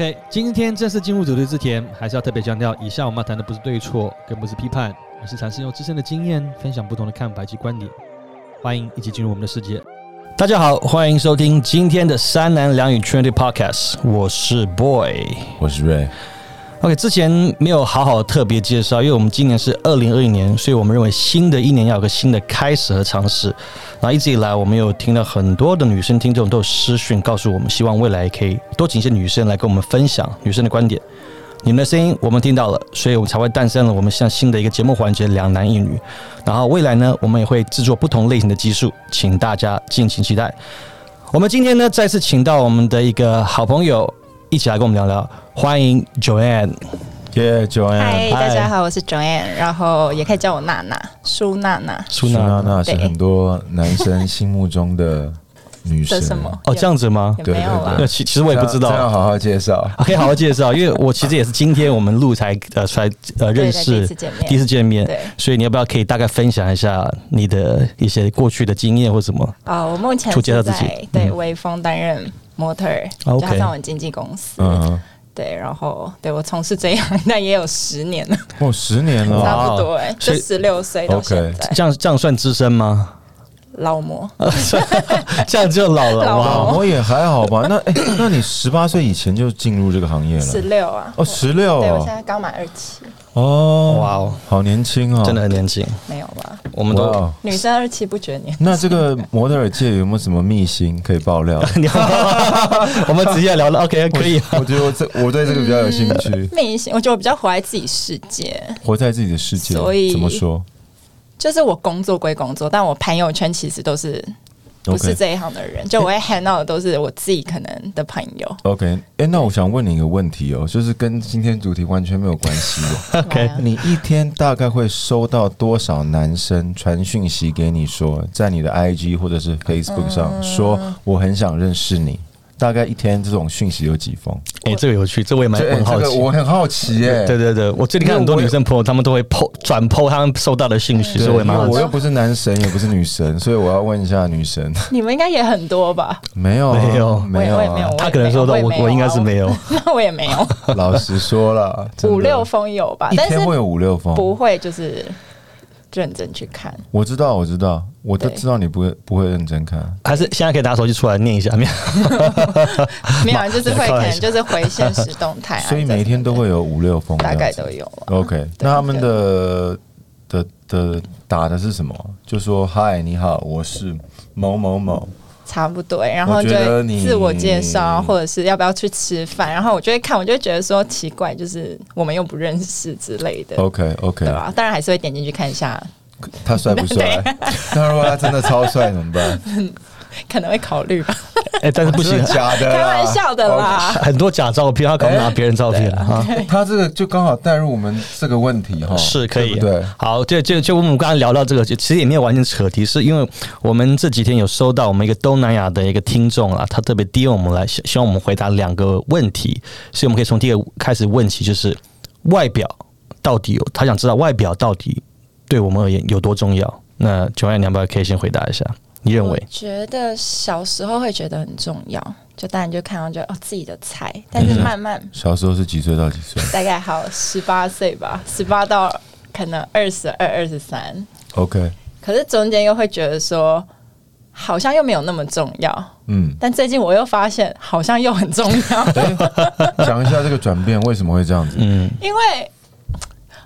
OK，今天正式进入主题之前，还是要特别强调，以下我们要谈的不是对错，更不是批判，而是尝试用自身的经验分享不同的看法及观点。欢迎一起进入我们的世界。大家好，欢迎收听今天的三男两女 Trinity Podcast，我是 Boy，我是 Ray。OK，之前没有好好特别介绍，因为我们今年是二零二一年，所以我们认为新的一年要有个新的开始和尝试。然后一直以来，我们有听到很多的女生听众都有私讯告诉我们，希望未来可以多请一些女生来跟我们分享女生的观点。你们的声音我们听到了，所以我们才会诞生了我们像新的一个节目环节——两男一女。然后未来呢，我们也会制作不同类型的技术，请大家敬请期待。我们今天呢，再次请到我们的一个好朋友一起来跟我们聊聊，欢迎 Joanne。耶，Joanne，嗨，大家好，我是 Joanne，然后也可以叫我娜娜，苏娜娜。苏苏娜娜娜是很多男生心目中的女神。这什么？哦，这样子吗？也没有啊那其其实我也不知道这样好好介绍。可以好好介绍，因为我其实也是今天我们录才呃出来呃认对对第一识次见面第一次见面，对所以你要不要可以大概分享一下你的一些过去的经验或什么？啊、我目前是初介绍自己在对嗯微风担任模特加上我经纪公司，嗯，对，然后对我从事这一行，但也有十年了，哦，十年了，差不多哎、就十六岁到 OK 现在，这样这样算资深吗？老模，这样就老了老模！也还好吧。那哎，那你十八岁以前就进入这个行业了？十？六啊，哦，十六。对我现哦，在刚满二七，哦，哇哦，好年轻哦，真的。很年轻，没有吧？我们都哦女生二期不觉年那这个模特儿界有没有什么秘辛可以爆料？你我们直接聊了，OK，可以啊。我觉得我这我对这个比较有兴趣，秘辛，我觉得我比较活在自己世界，活在自己的世界。所以怎么说就是我工作归工作，但我朋友圈其实都是不是这一行的人，就我会 hang out 的都是我自己可能的朋友。OK，哎，那我想问你一个问题哦，就是跟今天主题完全没有关系的。OK 你一天大概会收到多少男生传讯息给你说，在你的 IG 或者是 Facebook 上说我很想认识你？大概一天这种讯息有几封？哎，这个有趣，这我也蛮很好奇。这个我很好奇耶、对对对，我最近看很多女生朋友，她们都会 po 转 po 她们收到的信息，对，所以我也蛮好奇我。又不是男神，也不是女神，所以我要问一下女神，你们应该也很多吧？没有啊没有没有啊我也没有，她可能收到，我我我应该是没有。那我也没有，老实说了，五六封有吧？但是一天会有五六封，不会就是认真去看。我知道，我知道，我都知道你不会不会认真看。还是现在可以拿手机出来念一下，没有？没有啊，就是会可能就是回现实动态啊，所以每天都会有五六封大，概都有啊。OK，那他们的的的打的是什么？就说嗨，你好，我是某某某。差不多欸，然后就自我介绍，或者是要不要去吃饭，然后我就会看，我就会觉得说奇怪，就是我们又不认识之类的，OK OK，对吧？当然还是会点进去看一下，他帅不帅？那如果他真的超帅怎么办？可能会考虑吧，哎，但是不行假的？开玩笑的啦。很多假照片，他搞不拿别人照片啊。OK。他这个就刚好带入我们这个问题哈，是可以，对对？好，就就就我们刚刚聊到这个，就其实也没有完全扯题，是因为我们这几天有收到我们一个东南亚的一个听众啊，他特别 DM 我们来，希希望我们回答两个问题，所以我们可以从第一个开始问起，就是外表到底有，他想知道外表到底对我们而言有多重要。那九万两百可以先回答一下，你认我为？觉得小时候会觉得很重要，就当然就看到就哦自己的菜，但是慢慢小时候是几岁到几岁大概好十八岁吧，十八到可能二十二、二十三，？OK，可是中间又会觉得说，好像又没有那么重要。嗯，但最近我又发现，好像又很重要，讲一下这个转变为什么会这样子？嗯，因为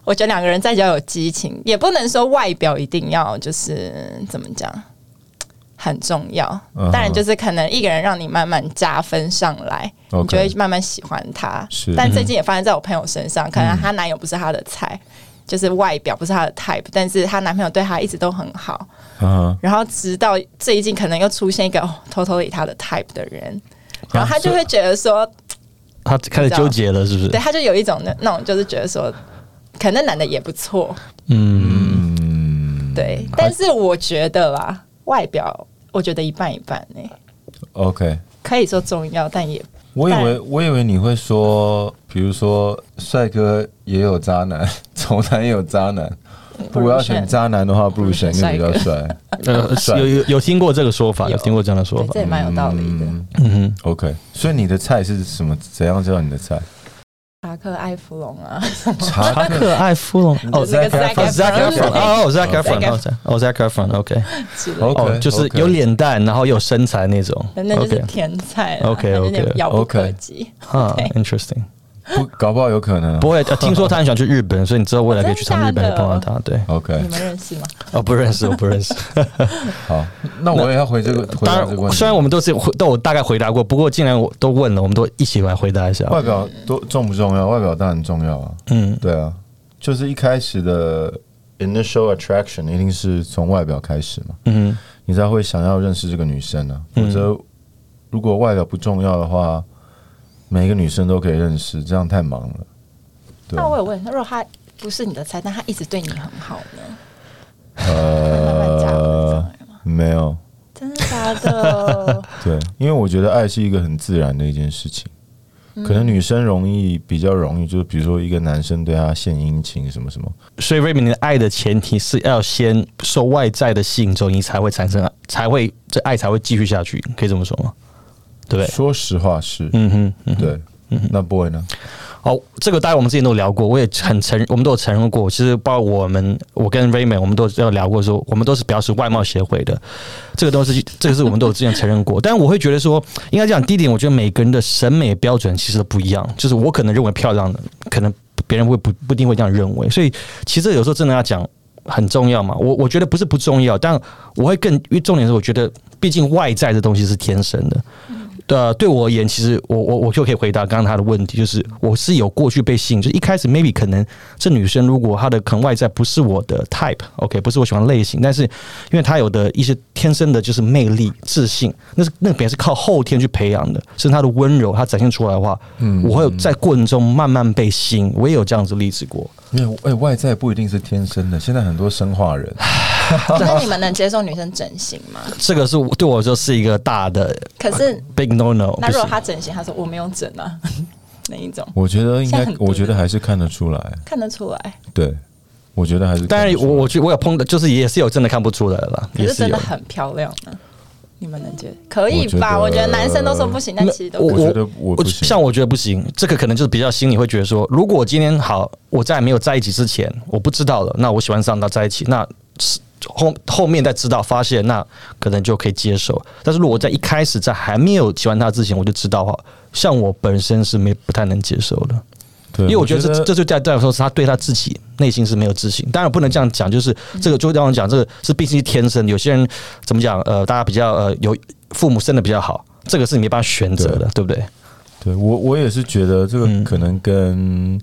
我觉得两个人在交有激情，也不能说外表一定要就是怎么讲很重要。嗯。当然，就是可能一个人让你慢慢加分上来，你就会慢慢喜欢他。是。但最近也发生在我朋友身上，可能她男友不是她的菜。就是外表不是她的 type，但是她男朋友对她一直都很好，嗯然后直到最近可能又出现一个哦偷偷理她的 type 的人，然后她就会觉得说，他开始纠结了，是不是？对，？她就有一种那那种就是觉得说，可能那男的也不错，嗯，嗯，对，但是我觉得啦，外表我觉得一半一半呢、，OK。可以说重要，但也我以为我以为你会说，比如说帅哥也有渣男，丑男也有渣男。不如果要选渣男的话，不如选一个比较帅。呃，帅有有有听过这个说法，有有听过这样的说，法这。也蛮有道理的。嗯嗯哼，OK，所以你的菜是什么？怎样叫你的菜？查克艾弗隆啊，查查克艾弗隆哦 Zac Efron 哦 Zac Efron 哦 Zac- 哦 Zac Efron OK 之类的，OK，哦，就是有脸蛋，然后有身材那种。那就是 OK 天才 OK，它有点 OK 遥不可 OK 及。啊对，interesting。不，搞不好有可能啊。不会，呃听说他很喜欢去日本，所以你知道未来可以去从日本碰到他。对，OK，你们认识吗？哦，不认识，我不认识。好，那我也要回这个回当然，答这个问题。虽然我们都是回都有大概回答过，不过既然我都问了，我们都一起来回答一下。外表多重不重要？外表当然重要啊。嗯，对啊，就是一开始的 initial attraction 一定是从外表开始嘛，嗯你才会想要认识这个女生啊。否嗯则，如果外表不重要的话，每一个女生都可以认识，这样太忙了。那，我有问，那如果他不是你的菜，但他一直对你很好呢？呃，没有，真的假的？对，因为我觉得爱是一个很自然的一件事情。可能女生容易比较容易，就是比如说一个男生对她献殷勤什么什么，所以瑞敏，你的爱的前提是要先受外在的吸引之后，你才会产生，才会这爱才会继续下去，可以这么说吗？对不对？说实话是，嗯哼，嗯哼。对。那 boy 呢？好，这个大家我们之前都有聊过，我也很承，我们都有承认过。其实包括我们，我跟 Raymond，我们都有聊过说，我们都是表示外貌协会的，这个东西这个是我们都有之前承认过。但是我会觉得说，应该讲第一点，我觉得每个人的审美标准其实都不一样，就是我可能认为漂亮的，可能别人会不不一定会这样认为。所以其实有时候真的要讲很重要嘛。我我觉得不是不重要，但我会更因为重点是，我觉得毕竟外在的东西是天生的。呃，对我而言，其实我我我就可以回答刚刚他的问题，就是我是有过去被吸引，就是一开始 maybe 可能这女生如果她的可能外在不是我的 type，OK，、不是我喜欢类型，但是因为她有的一些天生的就是魅力、自信，那是那个别是靠后天去培养的，是她的温柔，她展现出来的话，嗯，我会有在过程中慢慢被吸引，我也有这样子例子过。没有，哎、外在不一定是天生的。现在很多生化人，那你们能接受女生整形吗？这个是对我来说是一个大的可是，big no no。那如果她整形，她说我没有整啊，哪一种我觉得应该我觉得还是看得出来。看得出来？对，我觉得还是看当然得，出来。我我觉得我有碰到，就是也是有真的看不出来了，可是也是。真的很漂亮呢。你们能接可以吧？我觉得男生都说不行，但其实都。我觉得我像我觉得不行，这个可能就是比较心里会觉得说，如果我今天好，我在没有在一起之前，我不知道了，那我喜欢上他在一起，那是后后面再知道发现，那可能就可以接受。但是如果在一开始在还没有喜欢他之前，我就知道哈，像我本身是没不太能接受的。对，因为我觉得得这这就代代表说是他对他自己内心是没有自信。当然不能这样讲，就是这个就让我讲，这个是毕竟是天生。有些人怎么讲？呃，大家比较呃有父母生的比较好，这个是你没办法选择的，对不对？对我我也是觉得这个嗯可能跟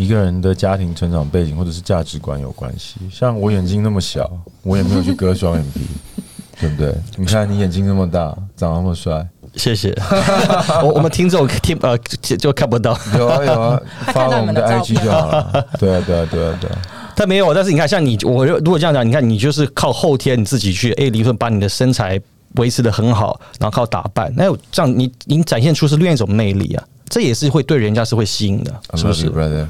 一个人的家庭成长背景或者是价值观有关系。像我眼睛那么小，我也没有去割双眼皮，对不对？你看你眼睛那么大，长那么帅，谢谢。我我们听众听呃就就看不到，有啊有啊，发我们的 IG 就好了。对啊对啊对啊对啊，他没有。但是你看，像你，我如果这样讲，你看你就是靠后天你自己去，哎，理论把你的身材维持的很好，然后靠打扮，那有这样你你展现出是另一种魅力啊，这也是会对人家是会吸引的，是不是 brother？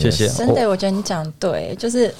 谢谢真的，我觉得你讲对，就是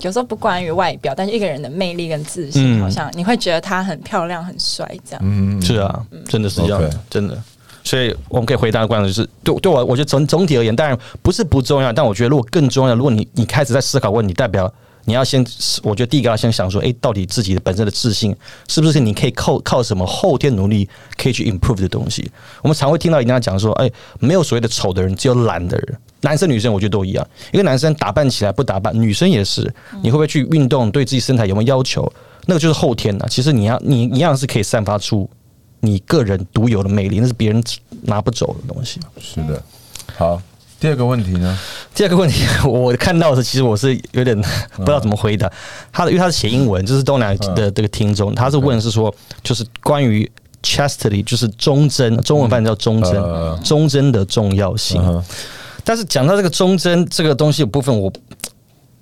有时候不关于外表，但是一个人的魅力跟自信，嗯好像你会觉得他很漂亮、很帅这样。嗯，是啊，真的是这样 OK 真的。所以我们可以回答的观众就是，对对我，我觉得总总体而言，当然不是不重要，但我觉得如果更重要，如果你你开始在思考问题，代表你要先，我觉得第一个要先想说，诶，到底自己的本身的自信是不是你可以靠靠什么后天努力可以去 improve 的东西？我们常会听到人家讲说，诶，没有所谓的丑的人，只有懒的人。男生女生我觉得都一样，一个男生打扮起来不打扮，女生也是，你会不会去运动，对自己身材有没有要求？那个就是后天的。其实你要你一样是可以散发出你个人独有的魅力，那是别人拿不走的东西。是的。好，第二个问题呢？第二个问题，我看到的其实我是有点 不知道怎么回答。他的，因为他是写英文，就是东南亚的这个听众，他是问是说，就是关于 chastity，就是忠贞，中文翻译叫忠贞呃，忠贞的重要性但是讲到这个忠贞这个东西的部分，我。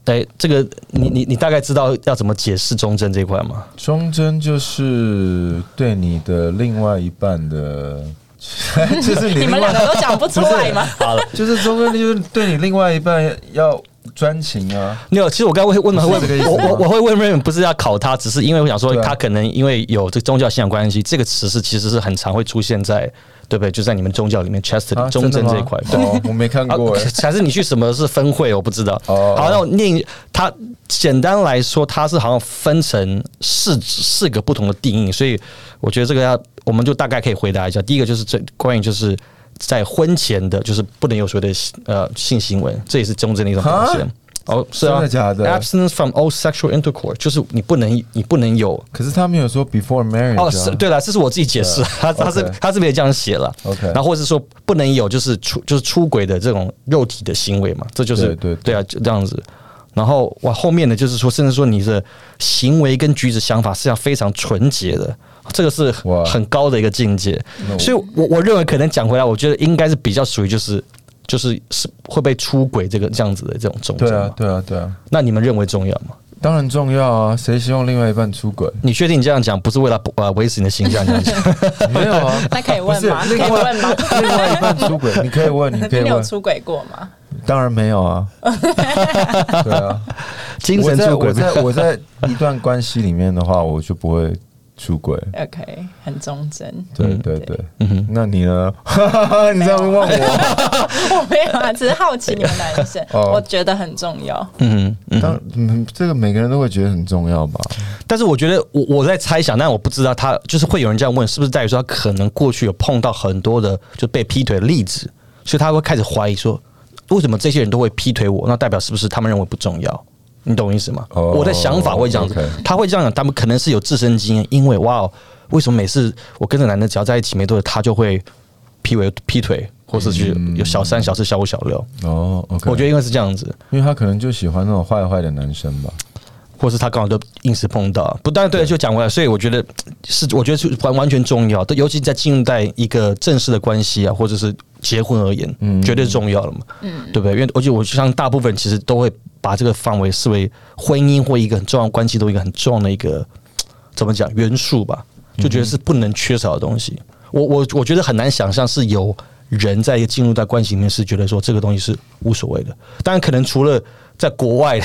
哎，这个你你你大概知道要怎么解释忠贞这一块吗？忠贞就是对你的另外一半的，就是你你们两个都讲不出来吗？好了，就是忠贞就是对你另外一半要专情啊，没有，其实我刚问的会不是这个意思我我我会问 Raymond 不是要考他，只是因为我想说他可能因为有这个宗教信仰关系，这个词是其实是很常会出现在对不对？就在你们宗教里面 chastity、啊忠贞这一块，对。哦，我没看啊过哎，还是你去什么是分会？我不知道。哦好，那我念一它。简单来说，它是好像分成四四个不同的定义，所以我觉得这个要我们就大概可以回答一下。第一个就是这关于就是在婚前的，就是不能有所谓的呃性行为，这也是忠贞的一种表现。哦，是啊，真的假的？Abstinence from all sexual intercourse，就是你不能你不能有。可是他没有说 before marriage 哦，啊。是对了，这是我自己解释，他他是他这边也这样写了。OK 然后或者是说不能有就是出就是出轨的这种肉体的行为嘛，这就是对对对。啊，就这样子。然后哇，后面的就是说，甚至说你的行为跟举止想法是要非常纯洁的，这个是哇。很高的一个境界。所以我，我认为可能讲回来，我觉得应该是比较属于就是就是是会被出轨这个这样子的这种忠贞对啊。对啊对啊，那你们认为重要吗？当然重要啊，谁希望另外一半出轨？你确定你这样讲不是为了呃维持你的形象这样讲？没有啊，那可以问吗？可以问吗？另外一半出轨，你可以问，你可以你有问，出轨过吗当然没有啊，对啊，精神出轨我在我在一段关系里面的话，我就不会出轨。？OK，很忠贞。对嗯对对，嗯哼那你呢？你这样问我，我没有啊，只是好奇你们男生，哦我觉得很重要。嗯嗯。当嗯，这个每个人都会觉得很重要吧？但是我觉得我我在猜想，但我不知道他就是会有人这样问，是不是在于说他可能过去有碰到很多的就被劈腿的例子，所以他会开始怀疑说，为什么这些人都会劈腿我？那代表是不是他们认为不重要？你懂我意思吗？哦我的想法会这样子他会这样讲，他们可能是有自身经验，因为哇哦，为什么每次我跟着男的只要在一起没多久，他就会劈腿劈腿，或是去有小三、小四、小五、小六？哦我觉得应该是这样子，因为他可能就喜欢那种坏坏的男生吧。或是他刚好就硬是碰到，不但对，就讲回来，所以我觉得是，我觉得是完完全重要的，尤其在进入在一个正式的关系啊，或者是结婚而言，嗯。绝对是重要了嘛，嗯，对不对？因为而且我相信大部分其实都会把这个范围视为婚姻或一个很重要的关系都一个很重要的一个怎么讲元素吧，就觉得是不能缺少的东西。我我我觉得很难想象是有人在一个进入到关系里面是觉得说这个东西是无所谓的，当然可能除了在国外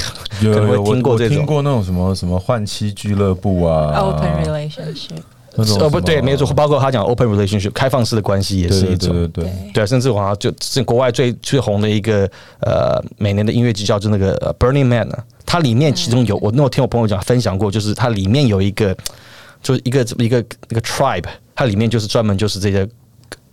有可能会听过这种。听过那种什么什么换妻俱乐部啊。Open relationship，那种呃，不对，没错，包括他讲 open relationship 开放式的关系也对对是一种。对对对，对。啊，甚至我好像就是国外最最红的一个呃每年的音乐剧叫就那个呃 Burning Man 啊，它里面其中有我那我听我朋友讲分享过，就是它里面有一个就是一个一个一个 tribe，它里面就是专门就是这些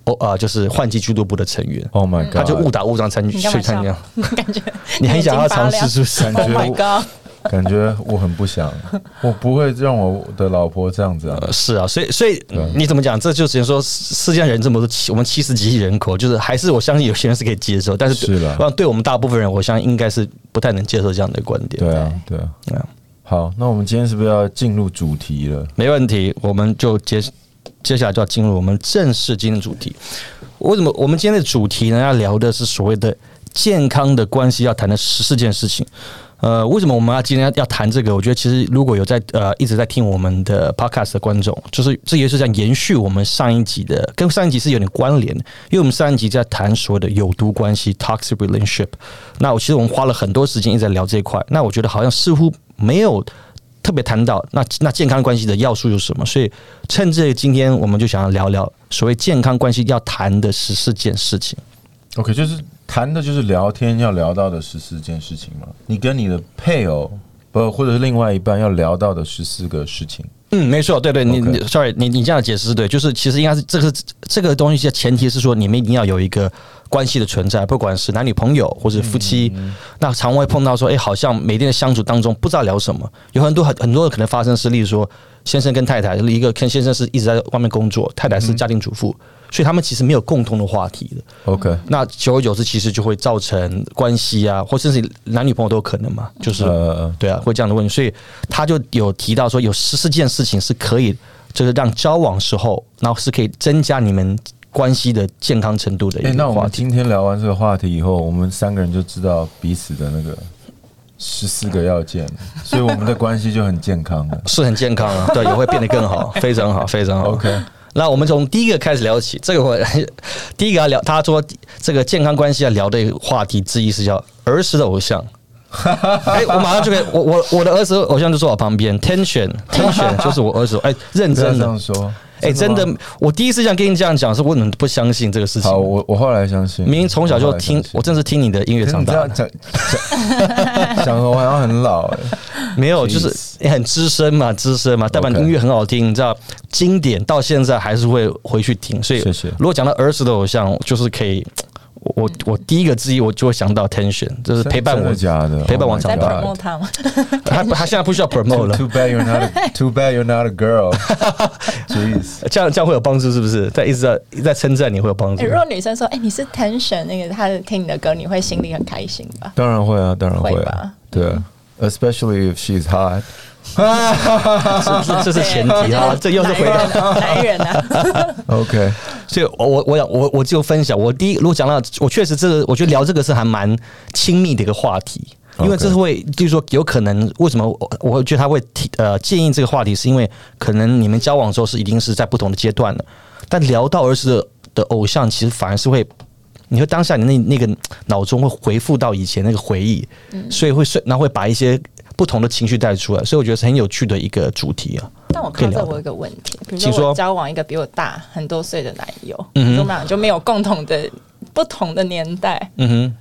哦啊、就是换季俱乐部的成员，，Oh my God，他就误打误撞参去参加，？感觉你很想要尝试是不是？感觉 Oh my god！感觉我很不想，我不会让我的老婆这样子啊。呃，是啊，所以所以你怎么讲？这就只能说世世界上人这么多，七我们七十几亿人口，就是还是我相信有些人是可以接受，但是是啦对对我们大部分人，我相信应该是不太能接受这样的观点。对啊，对啊。对啊，好，那我们今天是不是要进入主题了？没问题，我们就接接下来就要进入我们正式今天的主题。为什么我们今天的主题呢？要聊的是所谓的健康的关系，要谈的十四件事情。呃，为什么我们要今天要谈这个？我觉得其实如果有在呃一直在听我们的 podcast 的观众，就是这也是在延续我们上一集的，跟上一集是有点关联，因为我们上一集在谈所谓的有毒关系 toxic relationship。那我其实我们花了很多时间一直在聊这一块，那我觉得好像似乎没有特别谈到那那健康关系的要素有什么，所以趁这今天我们就想要聊聊所谓健康关系要谈的十四件事情。OK，就是谈的就是聊天要聊到的十四件事情嘛。你跟你的配偶不或者是另外一半要聊到的十四个事情。嗯，没错，对对，你 sorry，你你这样的解释是对，就是其实应该是这个是这个东西的前提是说你们一定要有一个关系的存在，不管是男女朋友或者夫妻，那常会碰到说，哎，好像每天的相处当中不知道聊什么，有很多很很多的可能发生是，例如说先生跟太太，一个跟先生是一直在外面工作，太太是家庭主妇，所以他们其实没有共同的话题的。OK，那久而久之，其实就会造成关系啊，或甚至男女朋友都有可能嘛，就是呃，对啊，会这样的问题，所以他就有提到说，有十四件事情是可以，就是让交往时候，然后是可以增加你们关系的健康程度的哎、一那我。们今天聊完这个话题以后，我们三个人就知道彼此的那个十四个要件，所以我们的关系就很健康了。是很健康啊，对，也会变得更好，非常好，非常好。OK，那我们从第一个开始聊起，这个我 第一个要聊，他说这个健康关系要聊的话题之一是叫儿时的偶像。哎、我马上就可以，我我我的儿子偶像就坐我旁边，Tension Tension 就是我儿子，哎、认真的，样说。哎、真的，我第一次这样跟你这样讲，是我怎么不相信这个事情？好，我我后来相信，明明从小就听我真是听你的音乐长大的，你这样讲讲讲的我好像很老哎。没有，就是也很资深嘛，资深嘛，代表音乐很好听，你知道，经典到现在还是会回去听，所以如果讲到儿时的偶像，就是可以，我我第一个之一我就会想到 Tension，就是陪伴我家的，假的，陪伴我 Oh 长大 promote 他吗？他他现在不需要 promote 了。Too bad you're not. A, too bad you're not a girl. Jeez. 这样这样会有帮助，是不是？在一直在一直在称赞你会有帮助哎，。如果女生说：“哎，你是 Tension 那个，她听你的歌，你会心里很开心吧当然会啊，当然会啊，对啊，especially if she's hot。这这是前提啊，这又是回到。男人啊，男人啊，OK，所以我，我我想我我就分享，我第一如果讲到，我确实这个，我觉得聊这个是还蛮亲密的一个话题，因为这是会，就是说有可能为什么我我会觉得他会提呃建议这个话题，是因为可能你们交往之后是一定是在不同的阶段的，但聊到儿时的的偶像，其实反而是会。你会当下你那那个脑中会回复到以前那个回忆，所以会顺，然后会把一些不同的情绪带出来，所以我觉得是很有趣的一个主题啊。但我看到这我有一个问题，比如说我交往一个比我大很多岁的男友，嗯哼。我们俩就没有共同的不同的年代，嗯哼，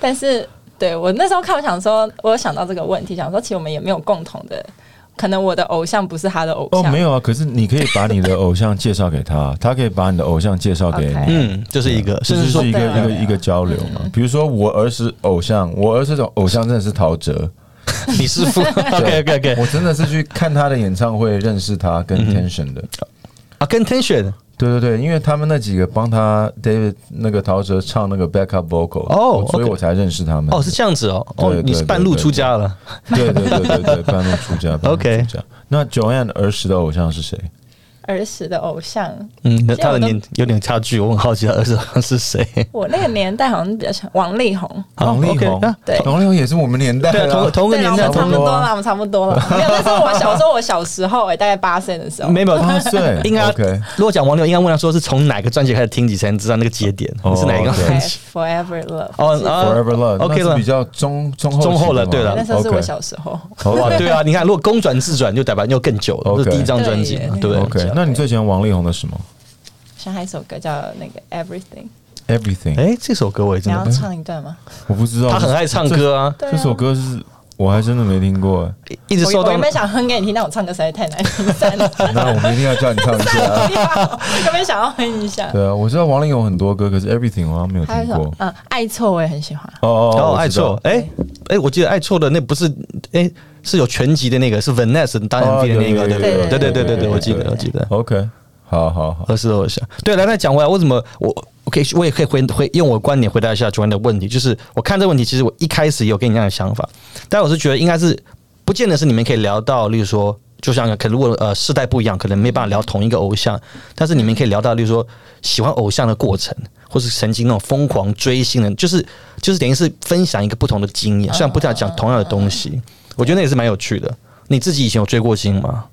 但是对我那时候看，我想说，我有想到这个问题，想说其实我们也没有共同的，可能我的偶像不是他的偶哦，像，没有啊，可是你可以把你的偶像介绍给他，他可以把你的偶像介绍给你。嗯，这是一个，这甚至是一个一个一个交流嘛。比如说我儿时偶像，我儿时的偶像真的是陶喆，你师傅，OK OK OK，我真的是去看他的演唱会，认识他跟 Tension 的。啊，跟 Tension 对对对，因为他们那几个帮他 David 那个陶喆唱那个 backup vocal，哦所以我才认识他们。哦，是这样子哦，哦对，你是半路出家了，对对对对对，半路出家。OK。那 Joanne 儿时的偶像是谁？儿时的偶像。嗯，那他的年有点差距，我很好奇他儿子好像是谁。我那个年代好像比较像王力宏，王力宏？啊，对。王力宏也是我们年代对啊，同啊。同个年代，我们差不多啦，我们差不多了。没有，那时候我小时候，我小时候哎，大概八岁的时候，没有，八岁。应该如果讲王力宏，应该问他说是从哪个专辑开始听起，才能知道那个节点，是哪一个？对专辑？Forever Love。哦啊 Forever Love OK 了比较中中后中后了对了那时候是我小时候，哇对啊，你看，如果公转自转，就代表又更久了这是第一张专辑对不对？那你最喜欢王力宏的什么？像还一首歌叫那个 Everything，？Everything，哎，这首歌我也你要真的，唱一段吗？我不知道。他很爱唱歌啊，这首歌是我还真的没听过。哎一直受到。原本想哼给你听，但我唱歌实在太难听，算了，那我们一定要叫你唱一下。有没有想要？哼一下？对啊，我知道王力宏很多歌，可是 Everything 我好像没有听过。嗯，爱错我也很喜欢，哦哦哦，爱错，哎哎，我记得爱错的那不是哎是有全集的那个，是 Vanessa 当 MV 的那个，对对？对对对对对，我记得我记得。OK，好好好，合适的偶像。对，来，那讲回来，为什么我我可以我也可以回回用我的观点回答一下主任的问题，就是我看这个问题，其实我一开始有跟你一样的想法，但我是觉得应该是不见得是你们可以聊到，例如说。就像可如果呃世代不一样，可能没办法聊同一个偶像，但是你们可以聊到，例如说喜欢偶像的过程，或是曾经那种疯狂追星的，就是就是等于是分享一个不同的经验，虽然不讲讲同样的东西，我觉得那也是蛮有趣的。你自己以前有追过星吗？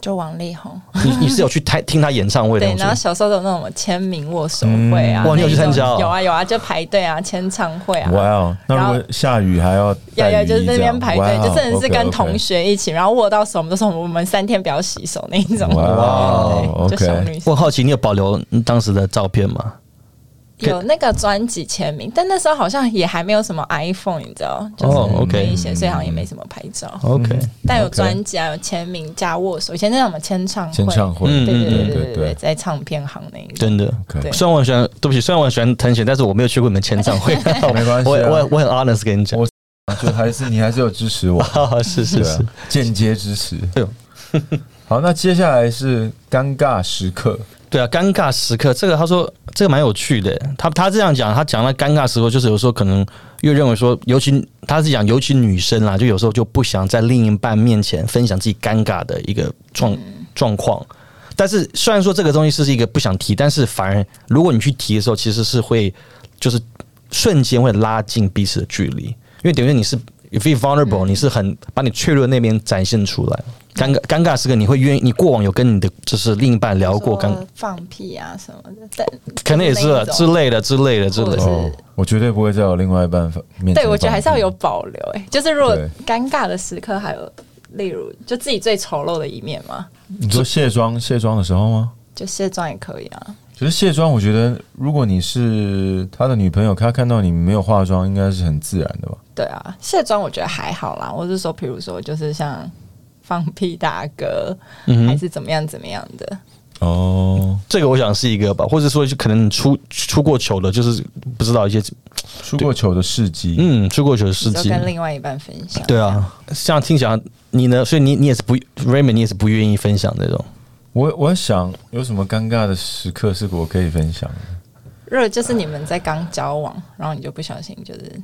就王力宏。你你是有去听听他演唱会的 对，然后小时候都有那种签名握手会啊，嗯哇你有去参加哦有啊有啊，就排队啊，签唱会啊。哇哦，那如然后果下雨还要有有，就是那边排队，就真的是跟同学一起，然后握到手，我们都说我们三天不要洗手那一种。哇哦对，就小 OK 女生我很好奇，你有保留当时的照片吗？有那个专辑签名，但那时候好像也还没有什么 iPhone，你知道，就是哦，OK 没一些，所以好像也没什么拍照。OK，但有专辑啊，有签名加握手，以前那种什么签唱会，签唱会，嗯对对对对对对对，对在唱片行那一种。真的。虽然我很喜欢，对不起，虽然我很喜欢藤贤，但是我没有去过你们签唱会。没关系啊我我我很 honest 跟你讲我，就还是你还是有支持我，是是是间接支持。好，那接下来是尴尬时刻，对啊，尴尬时刻，这个他说这个蛮有趣的。他他这样讲，他讲到尴尬时刻，就是有时候可能又认为说，尤其他是讲尤其女生啦，就有时候就不想在另一半面前分享自己尴尬的一个状状况。但是虽然说这个东西是一个不想提，但是反而如果你去提的时候，其实是会就是瞬间会拉近彼此的距离，因为等于你是 if you vulnerable，、你是很把你脆弱的那边展现出来。尴尬尴尬时刻，你会愿意？你过往有跟你的就是另一半聊过尴，说放屁啊什么的，但可能也是之类的之类的之类的。我绝对不会在我另外一半面前。对我觉得还是要有。保留、哎，就是如果尴尬的时刻，还有例如就自己最丑陋的一面吗，你说卸妆卸妆的时候吗？就卸妆也可以啊。其实卸妆，我觉得如果你是他的女朋友，他看到你没有化妆，应该是很自然的吧？对啊，卸妆我觉得还好啦。我是说，比如说，就是像放屁大哥，嗯，还是怎么样怎么样的。哦，这个我想是一个吧，或者说就可能你出出过糗的，就是不知道一些出过糗的事迹，嗯出过糗的事迹。跟另外一半分享。对啊，像听起来你呢？所以你你也是不 Raymond，你也是不愿意分享这种。我我想有什么尴尬的时刻是我可以分享的？如果就是你们在刚交往，然后你就不小心就是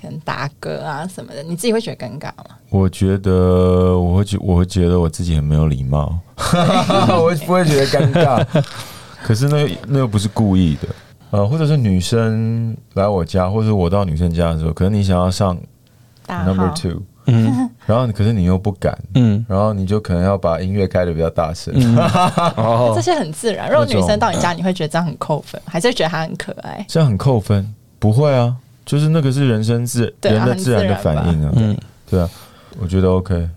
可能打嗝啊什么的，你自己会觉得尴尬吗？我觉得我会觉我会觉得我自己很没有礼貌，我不会觉得尴尬。可是那那又不是故意的，呃，或者是女生来我家，或者是我到女生家的时候，可能你想要上 number two，嗯然后可是你又不敢，嗯然后你就可能要把音乐开的比较大声。嗯，哦这，些很自然。如果女生到你家，你会觉得这样很扣分，还是觉得她很可爱？这样很扣分？不会啊，就是那个是人生自人的自然的反应啊，嗯。对啊，我觉得 OK。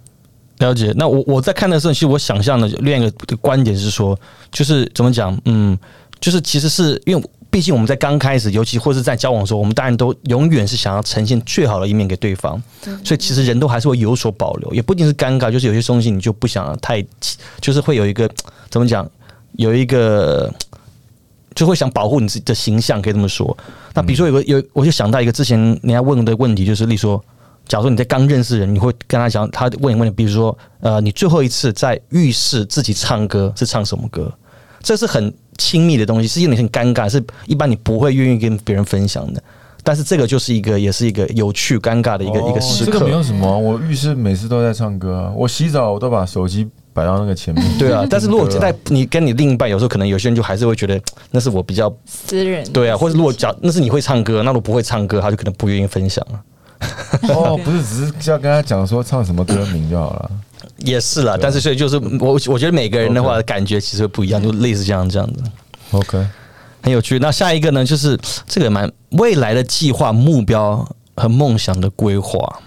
了解。那我我在看的时候，其实我想象的另外一个观点是说，就是怎么讲，嗯，就是其实是因为。毕竟我们在刚开始，尤其或是在交往的时候，我们当然都永远是想要呈现最好的一面给对方，所以其实人都还是会有所保留，也不一定是尴尬，就是有些东西你就不想太，就是会有一个怎么讲，有一个就会想保护你自己的形象，可以这么说。那比如说有个有，我就想到一个之前人家问的问题，就是例如说，假如说你在刚认识人，你会跟他讲，他问你问你，比如说，呃，你最后一次在浴室自己唱歌是唱什么歌？这是很亲密的东西，是有点很尴尬，是一般你不会愿意跟别人分享的。但是这个就是一个，也是一个有趣、尴尬的一个、一个时刻。哦这个没有什么啊、我浴室每次都在唱歌啊，我洗澡我都把手机摆到那个前面。对啊，但是如果在你跟你另一半，有时候可能有些人就还是会觉得那是我比较私人对啊，或者如果讲那是你会唱歌，那如果不会唱歌，他就可能不愿意分享了。哦，不是，只是要跟他讲说唱什么歌名就好了。也是啦，但是所以就是我我觉得每个人的话感觉其实会不一样，就类似这样这样子。OK，很有趣。那下一个呢，就是这个蛮未来的计划、目标和梦想的规划。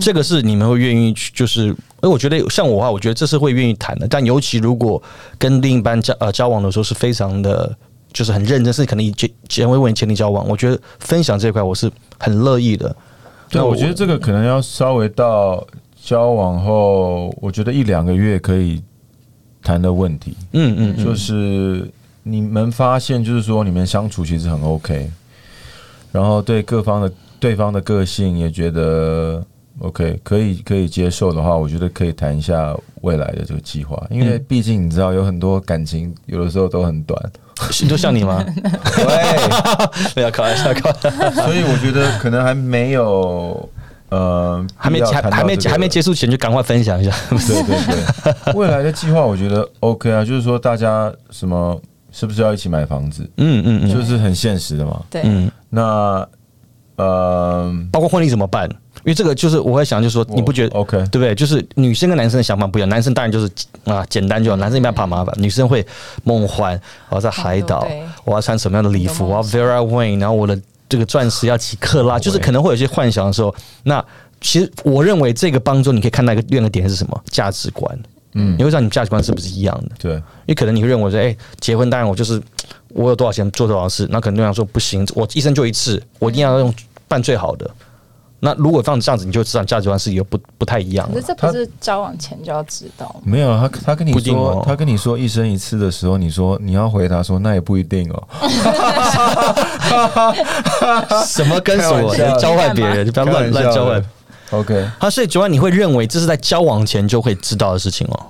这个是你们会愿意去，就是，因为我觉得像我的话，我觉得这是会愿意谈的。但尤其如果跟另一半交呃交往的时候，是非常的，就是很认真，是可能以结结婚为前提交往。我觉得分享这一块，我是很乐意的。对，那我觉得这个可能要稍微到交往后，我觉得一两个月可以谈的问题，嗯嗯嗯，就是你们发现，就是说你们相处其实很 OK，然后对各方的对方的个性也觉得 OK，可以可以接受的话，我觉得可以谈一下未来的这个计划，因为嗯毕竟你知道有很多感情有的时候都很短，是就像你吗？对，不要开玩笑，开玩笑。所以我觉得可能还没有呃，还没还还没还没结束前就赶快分享一下。对对对，未来的计划我觉得 OK 啊，就是说大家什么是不是要一起买房子，嗯嗯嗯就是很现实的嘛。对，嗯，那呃，包括婚礼怎么办？因为这个就是我会想，就是说你不觉得 OK？对不对？就是女生跟男生的想法不一样，男生当然就是啊简单就好，男生一般怕麻烦，女生会梦幻，我要在海岛，我要穿什么样的礼服，我要 Vera Wang，然后我的这个钻石要几克拉，就是可能会有些幻想的时候。那其实我认为这个帮助你可以看到一个另一个点是什么？价值观。嗯你会知道你价值观是不是一样的？对，因为可能你会认为说，哎、结婚当然我就是我有多少钱做多少事，那可能对方说不行，我一生就一次，我一定要用办最好的。那如果放这样子，你就知道价值观是有不不太一样了可是。这不是交往前就要知道吗？没有他他跟你说哦他跟你说一生一次的时候，你说你要回答说那也不一定哦。什么跟什么开玩笑教坏别人，就不要乱乱交换。OK，啊，所以九万你会认为这是在交往前就会知道的事情哦？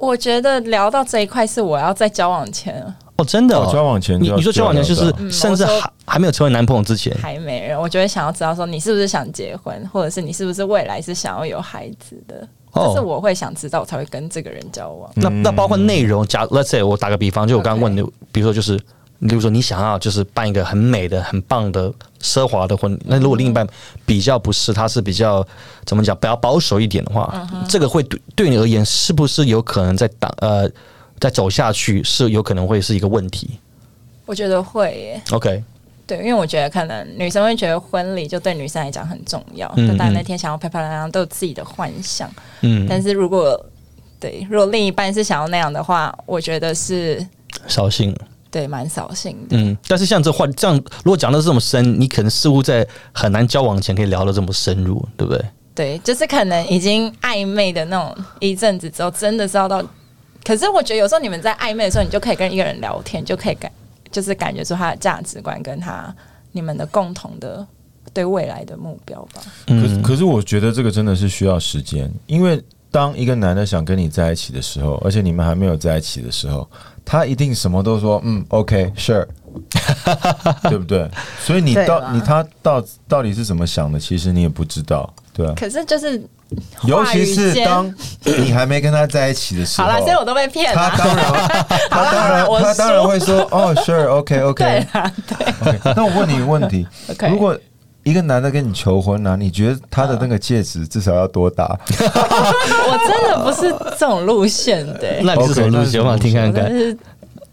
我觉得聊到这一块是我要在交往前哦，真的、哦。哦交往前你你说交往前就是甚至还还没有成为男朋友之前，还没人，我就会想要知道说你是不是想结婚，或者是你是不是未来是想要有孩子的，哦。这是我会想知道，我才会跟这个人交往。那那包括内容，假 let's say 我打个比方，就我刚刚问你，比如说就是比如说你想要就是办一个很美的、很棒的、奢华的婚礼，那如果另一半比较不是，他是比较怎么讲，比较保守一点的话，这个会对对你而言是不是有可能在挡呃再走下去是有可能会是一个问题我觉得会耶。？OK，对，因为我觉得可能女生会觉得婚礼就对女生来讲很重要，嗯就大家嗯那天想要漂漂亮亮，都有自己的幻想。嗯，但是如果对，如果另一半是想要那样的话，我觉得是扫兴。对蛮扫兴的。嗯，但是像这话这样，如果讲的这么深，你可能似乎在很难交往前可以聊得这么深入，对不对？对，就是可能已经暧昧的那种一阵子之后，真的是要到。可是我觉得有时候你们在暧昧的时候，你就可以跟一个人聊天，就可以感就是感觉出他的价值观跟他你们的共同的对未来的目标吧。可可是我觉得这个真的是需要时间，因为当一个男的想跟你在一起的时候，而且你们还没有在一起的时候，他一定什么都说嗯，OK，sure，对不对？所以你到你他到到底是怎么想的，其实你也不知道，对啊。可是就是尤其是当 你还没跟他在一起的时候，好了，所以我都被骗了。他当然，他当然，我他当然输会说 哦，sure，OK，OK。对啦，对那我问你一个问题：，OK。如果一个男的跟你求婚呢、你觉得他的那个戒指至少要多大？我真的不是这种路线的、欸，那你是什么 OK，那路线？是什么我想听看看。我真的是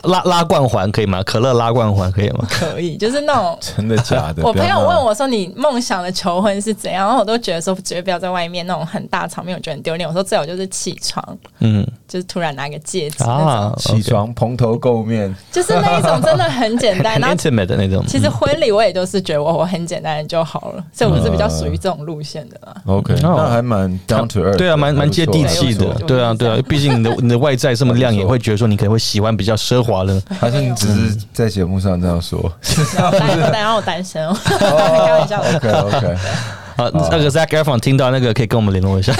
拉拉罐环可以吗？可乐拉罐环可以吗？可以，就是那种。真的假的？我朋友问我说：“你梦想的求婚是怎样？”然后我都觉得说，绝对不要在外面那种很大场面，我觉得很丢脸。我说最好就是起床，嗯就是突然拿个戒指那种，啊，起床蓬头垢面，就是那一种真的很简单。很 然后 intimate 的那种。其实婚礼我也都是觉得我我很简单的就好了，所以我是比较属于这种路线的啦。OK，哦那还蛮 down to earth，对啊，蛮蛮接地气的对啊，对啊，毕竟你的你的外在这么亮眼，会觉得说你可能会喜欢比较奢华的。还是你只是在节目上这样说然后我单身哦，开玩笑的。？OK OK，好，那个 Zac Efron 听到那个可以跟我们联络一下。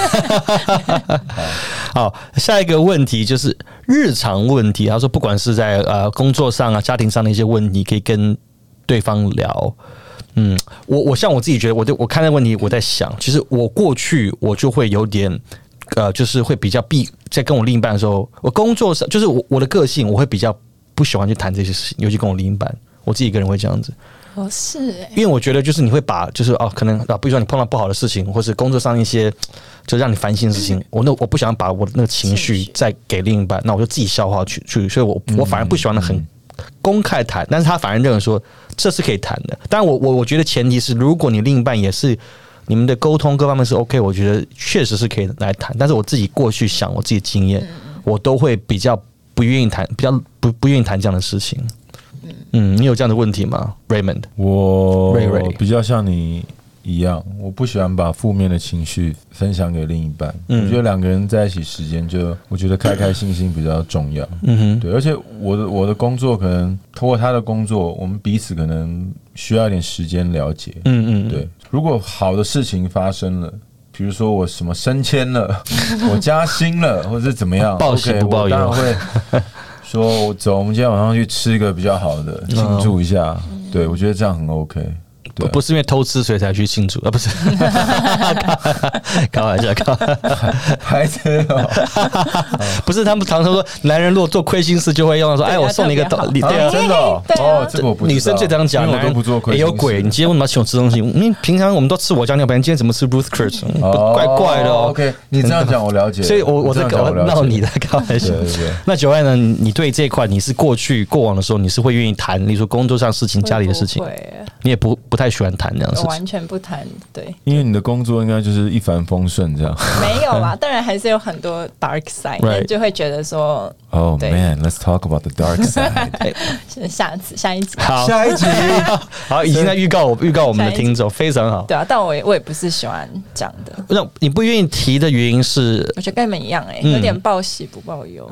好，下一个问题就是日常问题。他说，不管是在呃工作上啊、家庭上的一些问题，可以跟对方聊。嗯，我我像我自己觉得，我就我看那问题，我在想，其实我过去我就会有点。呃，就是会比较避在跟我另一半的时候，我工作上就是我我的个性，我会比较不喜欢去谈这些事情，尤其跟我另一半，我自己一个人会这样子。哦是哎、因为我觉得就是你会把就是哦，可能啊，比如说你碰到不好的事情，或是工作上一些就让你烦心的事情，我那我不想把我的那个情绪再给另一半，那我就自己消化去去，所以我我反而不喜欢的很公开谈，但是他反而认为说这是可以谈的。当然我我我觉得前提是，如果你另一半也是你们的沟通各方面是 OK，我觉得确实是可以来谈。但是我自己过去想我自己经验，我都会比较不愿意谈，比较不不愿意谈这样的事情。嗯，你有这样的问题吗，Raymond？我瑞瑞比较像你一样，我不喜欢把负面的情绪分享给另一半。嗯我觉得两个人在一起时间就，我觉得开开心心比较重要。嗯哼，对，而且我的我的工作可能通过他的工作，我们彼此可能需要一点时间了解。嗯嗯，对，如果好的事情发生了，比如说我什么升迁了，我加薪了，或者是怎么样，报喜 OK，不报忧我当然会 说，我走，我们今天晚上去吃一个比较好的，庆祝一下。对，我觉得这样很 OK。不不是因为偷吃所以才去庆祝啊，不是，开玩笑，开玩笑，还真哦，不是他们常常说，男人如果做亏心事就会用说，哎，我送你一个礼，对啊啊。真的哦这个我不女生最常讲，因为我都男人不做亏心事哎有鬼！你今天为什么要请我吃东西？你平常我们都吃我家尿，不然今天怎么吃 Ruth Chris？哦怪怪的哦。OK，你这样讲我了解，所以我我在搞闹你的开玩笑对。对对。那九爱呢？你你对这一块，你是过去过往的时候，你是会愿意谈，例如说工作上事情、家里的事情你也不不太喜欢谈这样的事情。我完全不谈，对，因为你的工作应该就是一帆风顺这样。没有啦，当然还是有很多 dark side，就会觉得说，Oh man，let's talk about the dark side。是下次下一集，好，下一集，好，已经在预告我预告我们的听众，非常好。对啊，但我也我也不是喜欢讲的，那你不愿意提的原因是？我觉得跟你们一样、哎、嗯。有点报喜不报忧。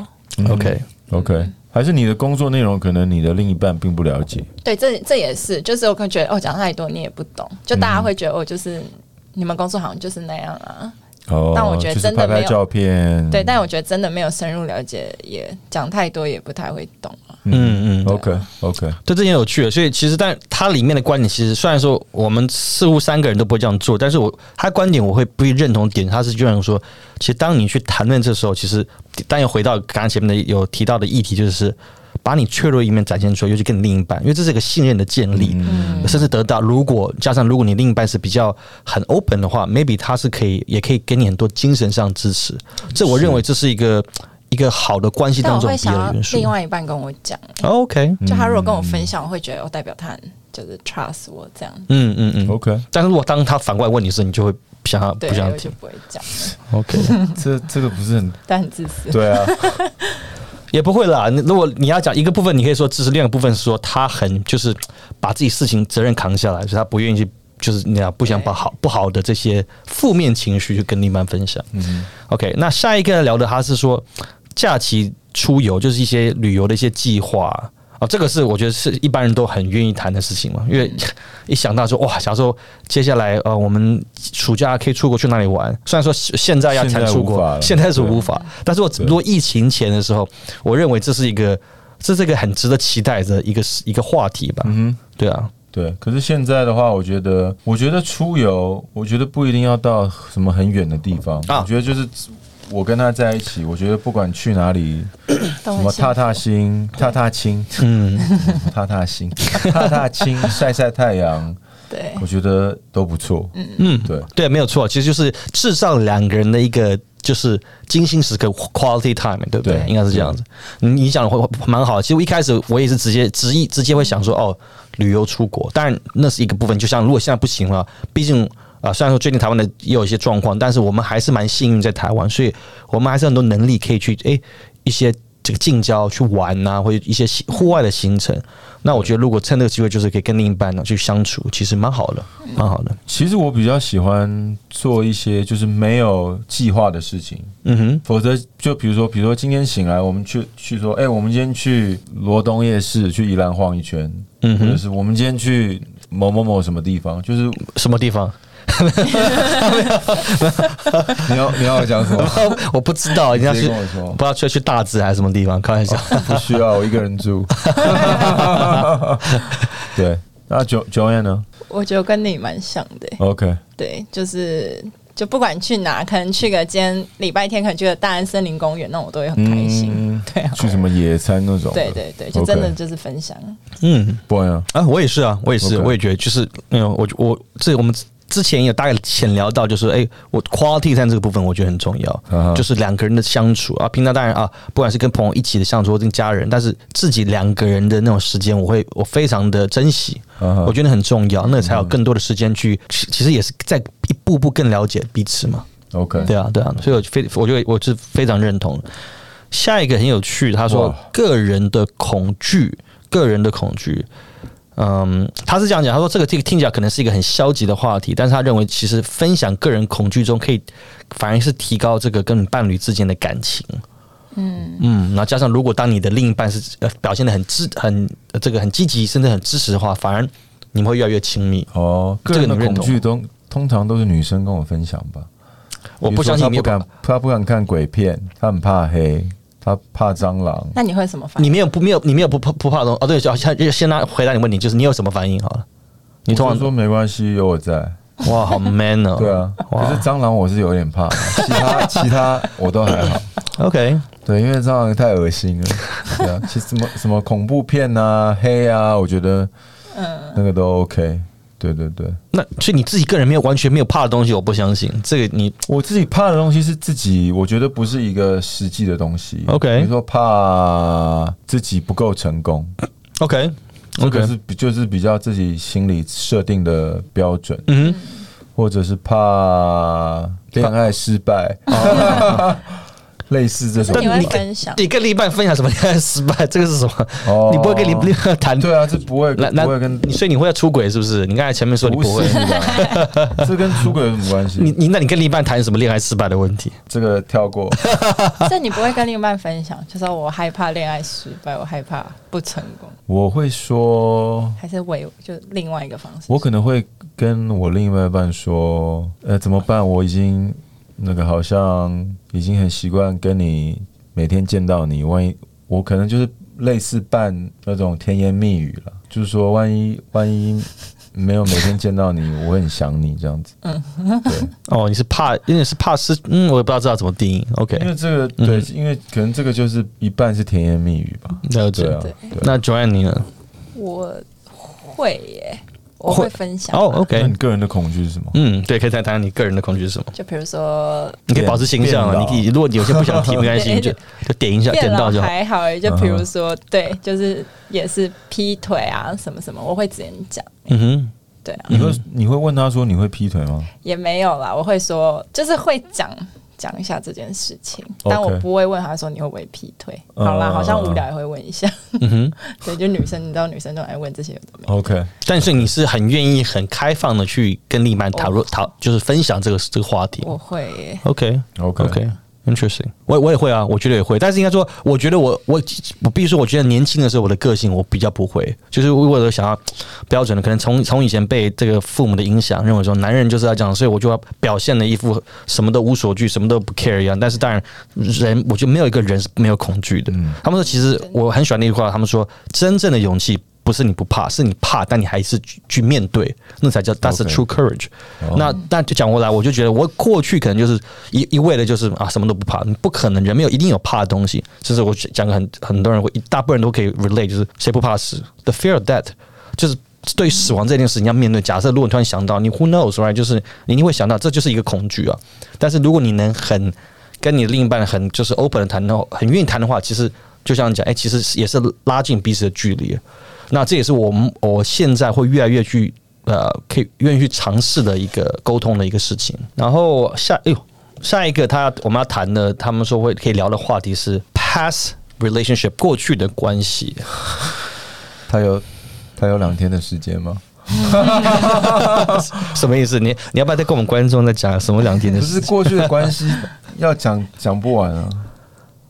OK，OK，还是你的工作内容可能你的另一半并不了解。对，这这也是，就是我可能觉得哦，讲太多你也不懂，就大家会觉得哦，就是你们工作好像就是那样啊。哦，但我觉得就是真的没有拍拍照片，对，但我觉得真的没有深入了解，也讲太多也不太会懂啊。嗯嗯，OK OK，对，这件有趣的。所以其实，但它里面的观点，其实虽然说我们似乎三个人都不会这样做，但是我他观点我会不认同点，他是就像说，其实当你去谈论这时候，其实但又回到刚刚前面的有提到的议题，就是把你脆弱一面展现出来，尤其跟你另一半，因为这是一个信任的建立，嗯甚至得到。如果加上如果你另一半是比较很 open 的话，maybe 他是可以也可以给你很多精神上支持。这我认为这是一个一个好的关系当中必我会想要要的元素。另外一半跟我讲，OK，就他如果跟我分享，我会觉得我代表他很就是 trust 我这样，嗯嗯嗯。OK，但是如果当他反过来问你时，你就会不想要不，想就不会讲，OK，这这个不是很 但很自私。对啊？也不会啦。你如果你要讲一个部分，你可以说支持；另外一个部分是说他很就是把自己事情责任扛下来，所以他不愿意去。就是你要不想把好不好的这些负面情绪去跟另一半分享。嗯 OK，那下一个聊的他是说假期出游，就是一些旅游的一些计划。哦，这个是我觉得是一般人都很愿意谈的事情嘛，因为一想到说哇，假如说接下来呃我们暑假可以出国去哪里玩，虽然说现在要谈出国，现在是无法，但是我对如果疫情前的时候，我认为这是一个这是一个很值得期待的一个一个话题吧，嗯。对啊，对，可是现在的话，我觉得，我觉得出游，我觉得不一定要到什么很远的地方。啊。我觉得就是我跟他在一起，我觉得不管去哪里，什什么踏踏心、踏踏青、嗯，踏踏青、踏踏青、晒晒太阳，对，我觉得都不错。嗯嗯，对，对，没有错，其实就是制造两个人的一个就是精心时刻 quality time，对不对？对应该是这样子。你你讲的会会蛮好。其实我一开始我也是直接直意直接会想说，哦，旅游出国，当然那是一个部分。就像如果现在不行了，毕竟。啊，虽然说最近台湾的也有一些状况，但是我们还是蛮幸运在台湾，所以我们还是很多能力可以去诶、一些这个近郊去玩呐、或者一些户外的行程。那我觉得如果趁这个机会，就是可以跟另一半呢去相处，其实蛮好的，蛮好的。其实我比较喜欢做一些就是没有计划的事情，嗯哼，否则就比如说，比如说今天醒来，我们去去说，哎、我们今天去罗东夜市去宜兰晃一圈，嗯哼，或者是我们今天去某某某什么地方，就是什么地方？你要你要我讲什么？我不知道，你要去不知道去去大直还是什么地方？开玩笑。不需要，我一个人住。对，那九九 N 呢我觉得跟你蛮像的、？OK，对，就是就不管去哪，可能去个今天礼拜天，可能去个大安森林公园，那我都会很开心。对啊，去什么野餐那种？对对对，就真的就是分享。嗯不会啊，我也是啊，我也是我也觉得就是，嗯，我我这我们之前有大概浅聊到，就是哎、我 quality time 这个部分我觉得很重要就是两个人的相处啊。平常当然啊，不管是跟朋友一起的相处，或跟家人，但是自己两个人的那种时间，我会我非常的珍惜。我觉得很重要，那才有更多的时间去，其其实也是在一步步更了解彼此嘛。OK，对啊，对啊，所以我非我觉得我是非常认同。下一个很有趣，他说个人的恐惧，个人的恐惧。嗯，他是这样讲，他说这个这个听起来可能是一个很消极的话题，但是他认为其实分享个人恐惧中可以反而是提高这个跟你伴侣之间的感情。嗯嗯，然后加上如果当你的另一半是呃表现的很支很、呃这个很积极，甚至很支持的话，反而你们会越来越亲密。哦，个这个人的你认同恐惧都通常都是女生跟我分享吧。我不相信他不敢，他不敢看鬼片，他很怕黑，他怕蟑螂。那你会什么反应？你没有不没有你没有不怕不怕的东西哦，对，就先先来回答你问题，就是你有什么反应好了？你通常说没关系，有我在。哇，好 man 哦。对啊，哇可是蟑螂我是有点怕，其他其他我都还好。，OK，对，因为蟑螂太恶心了。对啊，其实什么什么恐怖片啊、黑啊，我觉得那个都 OK。对对对，那所以你自己个人没有完全没有怕的东西，我不相信这个你我自己怕的东西是自己，我觉得不是一个实际的东西。OK 比如说怕自己不够成功，OK 这个是比就是比较自己心里设定的标准，嗯哼，或者是怕恋爱失败，类似这种那。你会你分享？你跟另一半分享什么恋爱失败？这个是什么？哦你不会跟你另一半谈？对啊，这不会那那不会跟你所以你会要出轨是不是？你刚才前面说你不会这跟出轨有什么关系？你你那你跟另一半谈什么恋爱失败的问题？这个跳过，所以你不会跟另一半分享，就说我害怕恋爱失败，我害怕不成功，我会说，还是为就另外一个方式？我可能会跟我另外一半说，呃，怎么办？我已经那个好像已经很习惯跟你每天见到你，万一我可能就是类似半那种甜言蜜语了，就是说万一万一没有每天见到你，我很想你这样子。对，哦，你是怕，因为是怕失，嗯，我也不知道知道怎么定义。OK，因为这个对，因为可能这个就是一半是甜言蜜语吧。了解对。啊，对对。那 Joanne 你呢？我会耶，我会会分享哦吧，OK，那你个人的恐惧是什么？嗯，对，可以谈谈你个人的恐惧是什么？就比如说你可以保持形象啊，你可以，如果你有些不想提，没关系，就 就点一下，点到就好。还好耶，就比如说对，就是也是劈腿啊什么什么，我会直接讲。嗯哼，对啊，你会你会问他说你会劈腿吗？也没有啦，我会说就是会讲讲一下这件事情但我不会问他说你会不会劈腿。嗯好啦，好像无聊也会问一下。嗯哼。对，就女生，你知道女生都爱问这些有的没的。OK，但是你是很愿意、很开放的去跟另一半讨论、讨，就是分享这个这个话题。我会耶，OK OK OK。Interesting，我我也会啊，我觉得也会，但是应该说，我觉得我我我必须说，我觉得年轻的时候我的个性我比较不会，就是为了想要标准的，可能从从以前被这个父母的影响，认为说男人就是要这样，所以我就要表现的一副什么都无所惧、什么都不 care 一样。但是当然，人我觉得没有一个人是没有恐惧的。嗯他们说，其实我很喜欢那句话，他们说真正的勇气不是你不怕，是你怕，但你还是去去面对，那才叫 that's the true courage。哦那那就讲回来，我就觉得我过去可能就是一一味的就是啊什么都不怕，你不可能，人没有一定有怕的东西。就是我讲个很很多人会，一大部分人都可以 relate，就是谁不怕死？The fear of death，就是对于死亡这件事情要面对。假设如果你突然想到，你 who knows，right？就是你一定会想到，这就是一个恐惧啊。但是如果你能很跟你的另一半很就是 open 的谈的话，很愿意谈的话，其实就像讲，哎、其实也是拉近彼此的距离。那这也是我们我现在会越来越去呃，可以愿意去尝试的一个沟通的一个事情。然后下哎呦，下一个他我们要谈的，他们说会可以聊的话题是 past relationship 过去的关系。他有他有两天的时间吗？什么意思？你你要不要再跟我们观众再讲什么两天的不事情？是过去的关系要讲讲不完啊。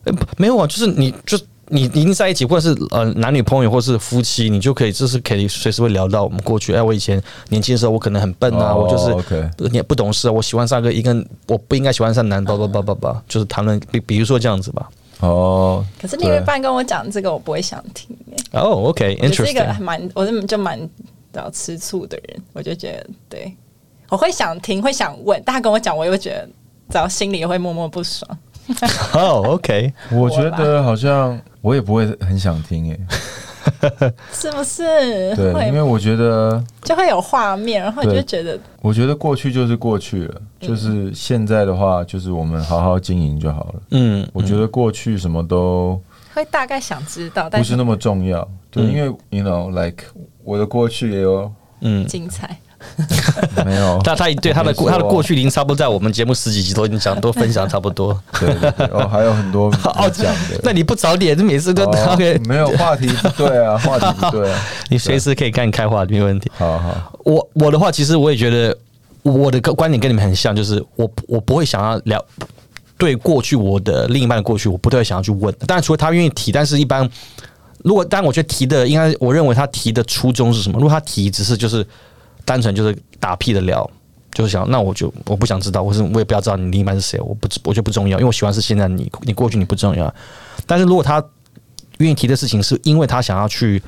呃不没有啊，就是你就你你已经在一起，或者是呃男女朋友，或是夫妻，你就可以就是可以随时会聊到我们过去。哎，我以前年轻的时候，我可能很笨啊，哦我就是。OK，你也不懂事啊！我喜欢上个一个我不应该喜欢上男，叭叭叭叭叭，就是谈论，比比如说这样子吧。哦，可是另一半跟我讲这个，我不会想听耶。哦我是一个，OK，interesting。蛮，我是就蛮比较吃醋的人，我就觉得对，我会想听，会想问，但他跟我讲，我又觉得，只要心里也会默默不爽。哦，OK，我觉得好像我也不会很想听诶、是不是？对，因为我觉得，就会有画面，然后你就觉得我觉得过去就是过去了，就是现在的话，就是我们好好经营就好了。嗯，我觉得过去什么都会大概想知道，但不是那么重要，对，嗯。因为 you know like 我的过去也有嗯，精彩。没有，他他对他的过他的过去已经差不多在我们节目十几集都已经讲都分享差不多。对对对，哦，还有很多 要讲的。那你不早点，每次都哦 OK，没有话题不对啊，话题不对啊。你随时可以跟你开话，没问题。好好，我我的话，其实我也觉得我的观点跟你们很像，就是我我不会想要聊对过去我的另一半的过去，我不太想要去问。当然，除了他愿意提，但是一般如果当然，我觉得提的应该，我认为他提的初衷是什么？如果他提只是就是单纯就是打屁的聊。就是想，那我就我不想知道，我是我也不要知道你另一半是谁，我不我就不重要，因为我喜欢是现在你，你过去你不重要。但是如果他愿意提的事情，是因为他想要去，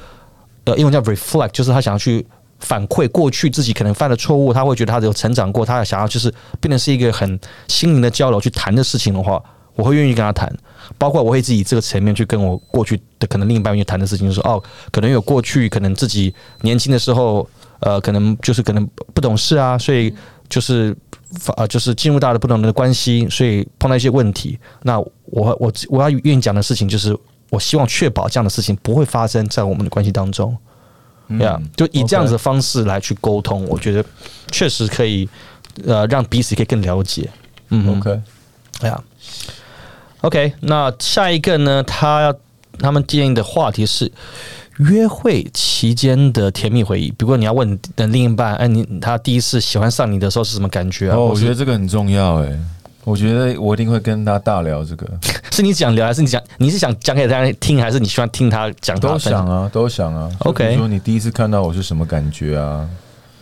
呃，英文叫 reflect，就是他想要去反馈过去自己可能犯的错误，他会觉得他有成长过，他想要就是变成是一个很心灵的交流去谈的事情的话，我会愿意跟他谈，包括我会自己这个层面去跟我过去的可能另一半去谈的事情，就是说哦，可能有过去可能自己年轻的时候，呃，可能就是可能不懂事啊，所以就是呃就是进入到了不同的关系，所以碰到一些问题，那我我我要愿意讲的事情就是。我希望确保这样的事情不会发生在我们的关系当中。嗯呀、就以这样子的方式来去沟通，我觉得确实可以，呃，让彼此可以更了解。嗯 OK，哎呀，OK，那下一个呢？他他们建议的话题是约会期间的甜蜜回忆。比如说你要问你的另一半，哎，你他第一次喜欢上你的时候是什么感觉啊？哦，我觉得这个很重要哎，我觉得我一定会跟他大聊这个，是你想聊，还是你想你是想讲给他听，还是你喜欢听他讲都想啊，都想啊。OK 说你第一次看到我是什么感觉啊？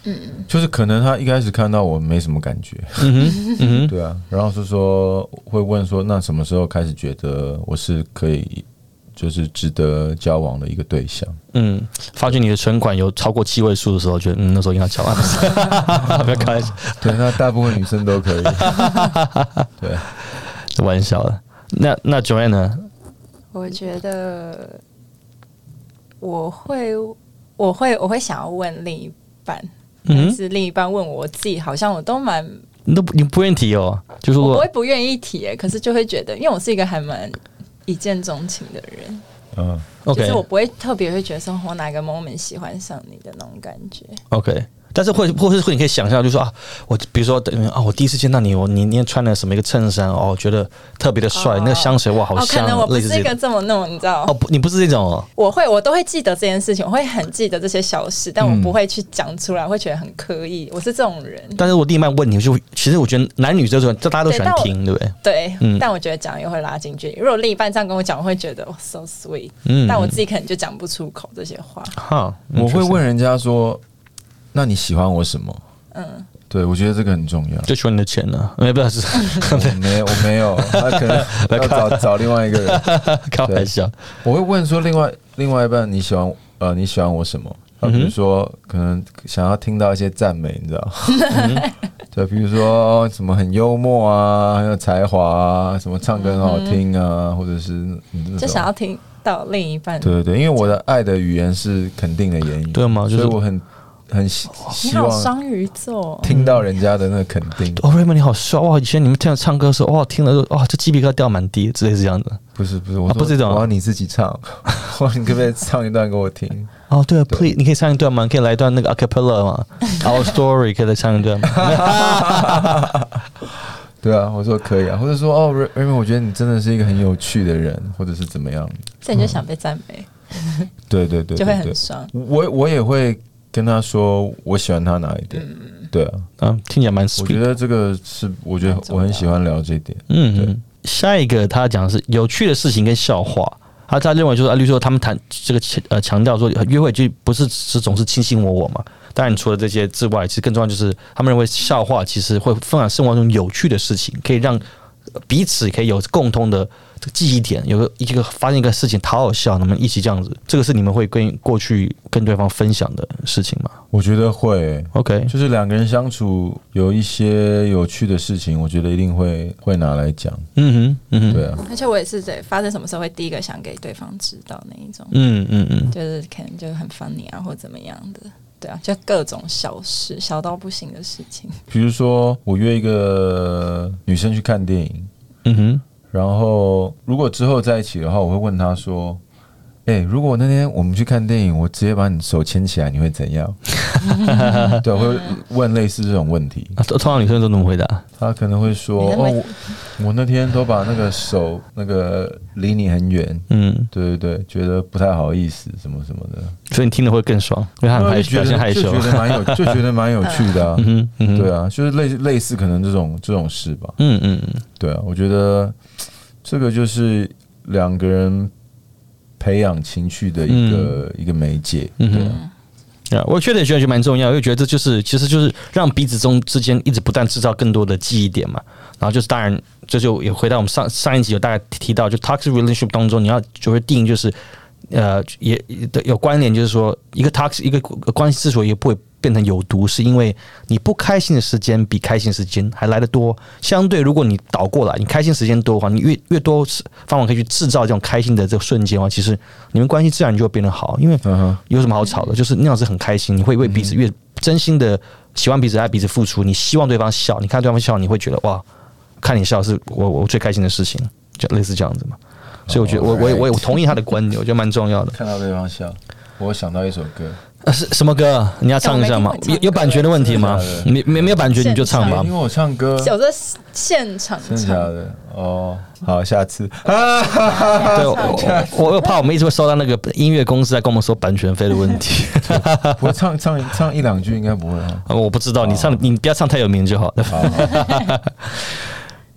嗯，就是可能他一开始看到我没什么感觉，嗯哼，嗯哼，对啊，然后是说会问说，那什么时候开始觉得我是可以，就是值得交往的一个对象。嗯，发觉你的存款有超过七位数的时候，觉得嗯那时候应该交往。不要开玩笑，对，那大部分女生都可以。对，玩笑的。那那 Joanne 呢？我觉得我会，我会，我会想要问另一半，但嗯，是另一半问我，我自己好像我都蛮，你都不你不愿意提哦，就是我我不会不愿意提、欸，可是就会觉得，因为我是一个还蛮一见钟情的人，嗯，就 OK 是我不会特别会觉得说我哪个 moment 喜欢上你的那种感觉。OK。但是会，或是会，你可以想象，就是说啊，我比如说，等于啊，我第一次见到你，我你你穿了什么一个衬衫哦，觉得特别的帅，哦那个香水哇，好哦，可香能我，不类似这种。是一个这么弄，你知道，哦，不，你不是这种哦，我会我都会记得这件事情，我会很记得这些小事，但我嗯不会去讲出来，会觉得很刻意。我是这种人，但是我另一半问你，就其实我觉得男女这种，这大家都喜欢听，对不对？对，嗯但我觉得讲又会拉近距离。如果另一半这样跟我讲，我会觉得哦，so sweet，、嗯但我自己可能就讲不出口这些话。哈，我会问人家说：“那你喜欢我什么？”嗯，对，我觉得这个很重要。就喜欢你的钱呢，没不是我没有，我没有，他可能要找找另外一个人。开玩笑，我会问说，另外另外一半你喜欢呃你喜欢我什么？啊，比如说可能想要听到一些赞美，你知道？对，比如说什么很幽默啊，很有才华啊，什么唱歌很好听啊，或者是嗯就想要听到另一半。对对对，因为我的爱的语言是肯定的言语，对吗就是所以我很很希你好，双鱼座，听到人家的那个肯定，哦，Raymond 你好帅哇！以前你们听他唱歌的时候，哇，听了就哇，这鸡皮疙瘩掉满地，之类是这样子。不是不是，我啊不是这种我要你自己唱，我说你可不可以唱一段给我听？哦，对啊，Please，你可以唱一段吗？可以来一段那个 acapella 吗？Our story 可以再唱一段吗？对啊，我说可以啊，或者说哦，Ray- Raymond，我觉得你真的是一个很有趣的人，或者是怎么样？这你就想被赞美，对对对就会很爽。我我也会跟他说我喜欢他哪一点，对啊，啊，听起来蛮我觉。得这个是我觉得我很喜欢聊这一点，嗯嗯，下一个他讲的是有趣的事情跟笑话。他他认为就是啊，例如说他们谈这个呃强调说约会就不是只总是卿卿我我嘛。当然除了这些之外，其实更重要就是他们认为笑话其实会分享生活中有趣的事情，可以让彼此可以有共通的这个记忆点，有个一个发现一个事情好好笑，你们一起这样子，这个是你们会跟过去跟对方分享的事情吗我觉得会。？OK，就是两个人相处有一些有趣的事情，我觉得一定会会拿来讲，嗯哼，嗯哼，对啊，而且我也是在发生什么时候会第一个想给对方知道那一种，嗯嗯嗯，就是可能就很 funny 啊，或怎么样的。对啊，就各种小事，小到不行的事情。比如说我约一个女生去看电影，嗯哼，然后如果之后在一起的话，我会问他说：“哎、如果那天我们去看电影，我直接把你手牵起来，你会怎样？” 对，我会问类似这种问题。啊，通通常女生都怎么回答？她可能会说：“哦，我我那天都把那个手那个离你很远，嗯，对对对，觉得不太好意思，什么什么的。”所以你听了会更爽，因为他很害羞，就觉得表现害羞就。觉得蛮有，就觉得蛮有趣的、啊。嗯，嗯，对啊，就是类类似可能这种这种事吧。嗯嗯嗯，对啊，我觉得这个就是两个人培养情趣的一个、一个媒介。对啊，啊，我确实也觉得蛮重要，因为觉得这就是其实就是让彼此中之间一直不断制造更多的记忆点嘛。然后就是当然，这就也回到我们上上一集有大概提到，就 toxic relationship 当中，你要就会定义就是呃也的有关联，就是说一个 toxic 一个关系之所以不会变成有毒，是因为你不开心的时间比开心时间还来得多。相对，如果你倒过来，你开心时间多的话，你越越多方法可以去制造这种开心的这个瞬间的话，其实你们关系自然就会变得好，因为有什么好吵的？就是那样子很开心，你会为彼此越真心的喜欢彼此，爱彼此付出。你希望对方笑，你看对方笑，你会觉得哇，看你笑是我我最开心的事情，就类似这样子嘛。所以我觉得我我也我同意他的观点，我觉得蛮重要的。看到对方笑，我想到一首歌，呃，是什么歌？你要唱一下吗？有有版权的问题吗没没没有版权你就唱吧因为。我唱歌，有这现场真的假唱，的？哦，好，下次。对，我我我又怕我们一直会收到那个音乐公司在跟我们说版权费的问题。我唱唱唱一两句应该不会啊。呃我不知道，你唱你不要唱太有名就好了。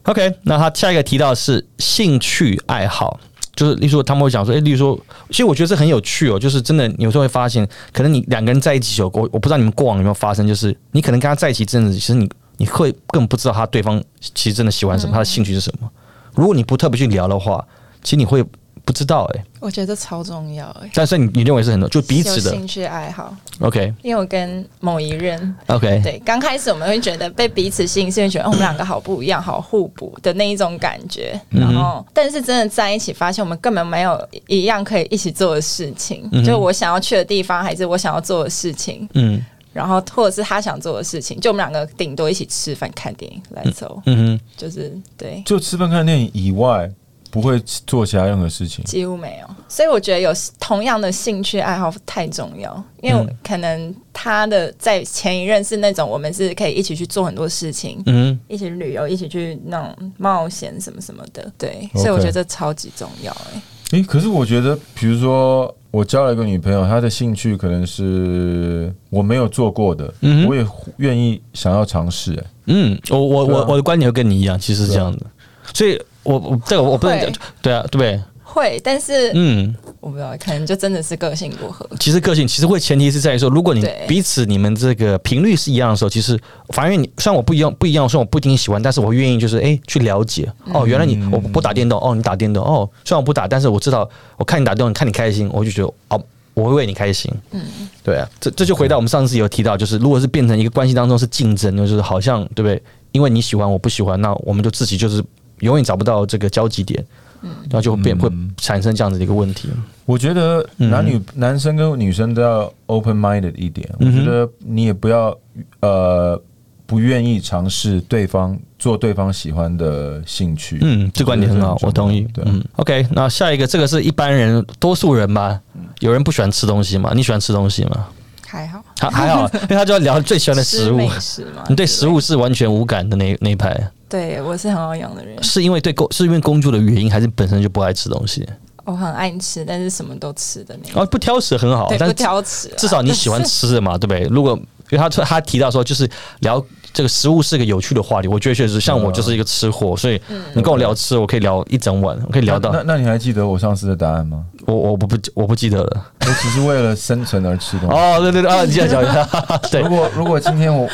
OK，那他下一个提到的是兴趣爱好，就是例如说他们会讲说，诶，例如说，其实我觉得这很有趣哦，就是真的有时候会发现，可能你两个人在一起有过，我不知道你们过往有没有发生，就是你可能跟他在一起一阵子，其实你你会根本不知道他对方其实真的喜欢什么，他的兴趣是什么。如果你不特别去聊的话，其实你会不知道哎、我觉得超重要哎、但是你你认为是很多，就彼此的。兴趣爱好，，OK。因为我跟某一任 OK，对，刚开始我们会觉得被彼此吸引，是因为觉得、哦、我们两个好不一样、好互补的那一种感觉。嗯然后，但是真的在一起，发现我们根本没有一样可以一起做的事情。就我想要去的地方，还是我想要做的事情，嗯。然后或者是他想做的事情，就我们两个顶多一起吃饭、看电影来走，嗯哼，就是对。就吃饭看电影以外，不会做其他任何事情。几乎没有，所以我觉得有同样的兴趣爱好太重要，因为可能他的在前一任是那种我们是可以一起去做很多事情，嗯。一起旅游，一起去那种冒险什么什么的，对所以我觉得这超级重要哎、诶、可是我觉得，比如说我交了一个女朋友，她的兴趣可能是我没有做过的，嗯我也愿意想要尝试。诶嗯，我我我我的观点会跟你一样，其实是这样的，所以我我这个我不能讲对啊，对不对？会，但是、嗯，我不知道，可能就真的是个性不合。其实个性其实会前提是在于说，如果你彼此你们这个频率是一样的时候，其实反而你虽然我不一样不一样，虽然我不一定喜欢，但是我愿意就是哎、去了解哦，原来你我不打电动哦，你打电动哦，虽然我不打，但是我知道我看你打电动，看你开心，我就觉得哦。我会为你开心，嗯，对啊，这这就回到我们上次有提到，就是如果是变成一个关系当中是竞争，就是好像对不对？因为你喜欢我不喜欢，那我们就自己就是永远找不到这个交集点，嗯，然后就会变会产生这样子的一个问题。我觉得男女、男生跟女生都要 open minded 一点。我觉得你也不要呃不愿意尝试对方做对方喜欢的兴趣。嗯，这观点很好，我同意。对，嗯，OK，那下一个，这个是一般人，多数人吧。有人不喜欢吃东西吗？你喜欢吃东西吗？还好，还还好，因为他就要聊最喜欢的食物。食嘛，你对食物是完全无感的那那一派，对我是很好养的人，是因为对工是因为工作的原因，还是本身就不爱吃东西？我很爱吃，但是什么都吃的那种。哦，不挑食很好，但，不挑食啊，至少你喜欢吃的嘛，对不对？如果因为他他提到说，就是聊这个食物是个有趣的话题，我觉得确实像我就是一个吃货，所以你跟我聊吃，我可以聊一整晚，我可以聊到那那你还记得我上次的答案吗？我我不不我不记得了。我只是为了生存而吃东西。哦，对对对，啊，你这样讲一下，对如，果如果今天我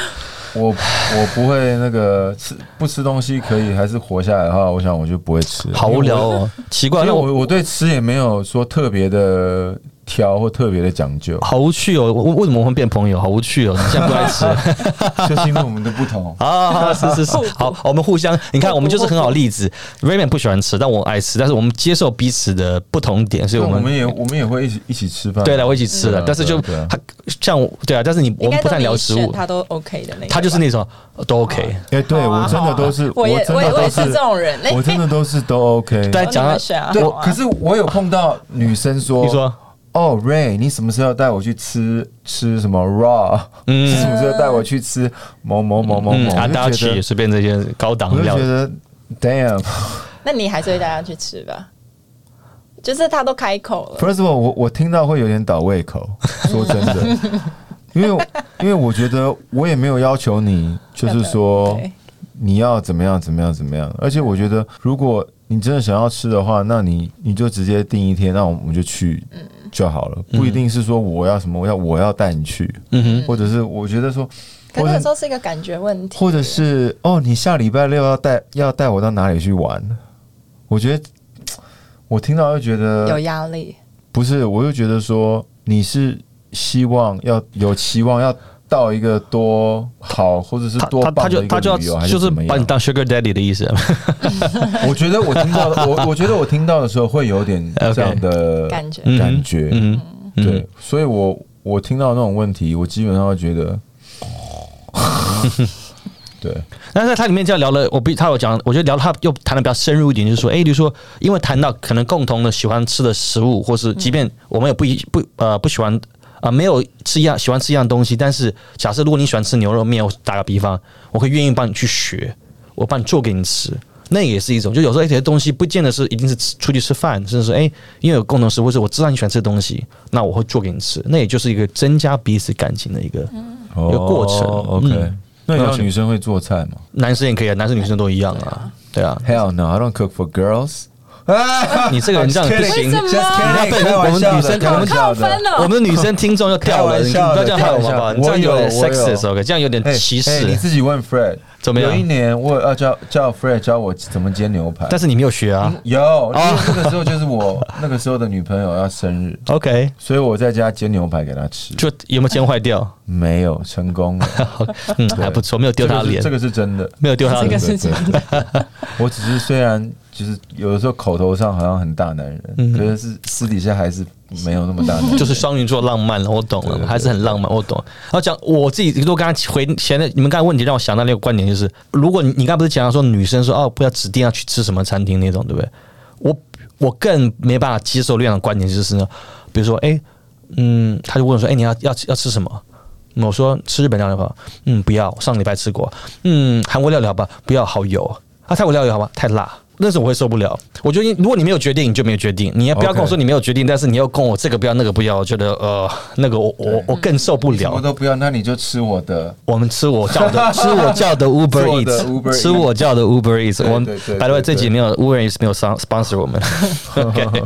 我我不会那个吃不吃东西可以还是活下来的话，我想我就不会吃。好无聊哦，奇怪，因为那我我我对吃也没有说特别的挑或特别的讲究，好无趣哦，我为什么会变朋友？好无趣哦，你现在不爱吃 就是因为我们的不同。啊？是是是，好，我们互相，你看，我们就是很好的例子。Raymond 不喜欢吃，但我爱吃，但是我们接受彼此的不同点，所以我们我们也我们也会一起一起吃饭。对了，我一起吃了对啊，但是就他像我对啊，但是你我们不太聊食物，他都 OK 的那。他就是那种呃都 OK。哎，对我真的都是，我也真我也是的都是这种人欸我真的都是都 OK。哦但讲到对可是我有碰到女生说，你说，哦，Ray，你什么时候带我去吃吃什么 raw？嗯什么时候带我去吃某某某某某？嗯，阿达我就觉得，随便这些高档我就觉得，damn。那你还是会带他去吃吧？就是他都开口了，First of all，我我听到会有点倒胃口，说真的，因为因为我觉得我也没有要求你，就是说对你要怎么样怎么样怎么样，而且我觉得如果你真的想要吃的话，那你你就直接定一天，那我们就去就好了，不一定是说我要什么，我要我要带你去，嗯哼，或者是我觉得说，或者可是有时候是一个感觉问题，或者是哦，你下礼拜六要带要带我到哪里去玩？我觉得我听到就觉得有压力。不是，我就觉得说你是希望要有期望要到一个多好或者是他他他多棒的一就他就要个旅游，还就是？把你当 Sugar Daddy 的意思。我觉得我听到的，我 我觉得我听到的时候会有点这样的感觉。嗯。感觉，嗯，嗯。对，，所以我我听到那种问题，我基本上会觉得，对，但是他里面就聊了，我比他有讲，我觉得聊他又谈的比较深入一点，就是说，哎，比如说，因为谈到可能共同的喜欢吃的食物，或是即便我们也不一不呃不喜欢啊、呃没有吃一样喜欢吃一样东西，但是假设如果你喜欢吃牛肉面，我打个比方，我会愿意帮你去学，我帮你做给你吃。那也是一种，就有时候一些东西不见得是一定是出去吃饭，甚至是哎、因为有共同食物，是我知道你喜欢吃的东西，那我会做给你吃，那也就是一个增加彼此感情的一个。一个过程哦 OK，嗯那你知道女生会做菜吗男生也可以啊，男生女生都一样啊，对啊。？Hell no, I don't cook for girls。啊，你这个人这样不 行要被我们女生开玩笑扣分的。了，我们的女生听众要掉了，你不要这样害我们好不好？开玩笑你这样有点我有我有 sexist OK，这样有点哎歧视你。自己问 Fred 怎么样有一年我要叫叫 Fred 教我怎么煎牛排，但是你没有学啊。有，那个时候就是我 那个时候的女朋友要生日，OK，所以我在家煎牛排给她吃，就有没有煎坏掉？没有成功了，嗯，还不错，没有丢她脸这，个是真的。没有丢她脸这个。是真的。我只是虽然就是有的时候口头上好像很大男人，可是是私底下还是没有那么大男人。就是双鱼座浪漫了，我懂了，还是很浪漫，我懂。然后讲我自己，如果刚才回前面你们刚才问题，让我想到那个观点，就是如果你你刚才不是讲到说女生说哦不要指定要去吃什么餐厅那种，对不对？我我更没办法接受那样的观点，就是呢，比如说哎嗯，他就问我说哎你要要要吃什么？我说吃日本料理吧，嗯不要，上个礼拜吃过，嗯韩国料理好吧，不要好油啊，泰国料理好吧，太辣。那时候我会受不了。我觉得如果你没有决定，你就没有决定。你也不要跟我说你没有决定，但是你要跟我这个不要那个不要，我觉得呃那个我我我更受不了。什么都不要，那你就吃我的。我们吃我叫的，吃我叫的 Uber Eats，吃我叫的 Uber Eats。我们对对 by the way 这集没有 Uber Eats 没有 spon- sponsor 我们。OK。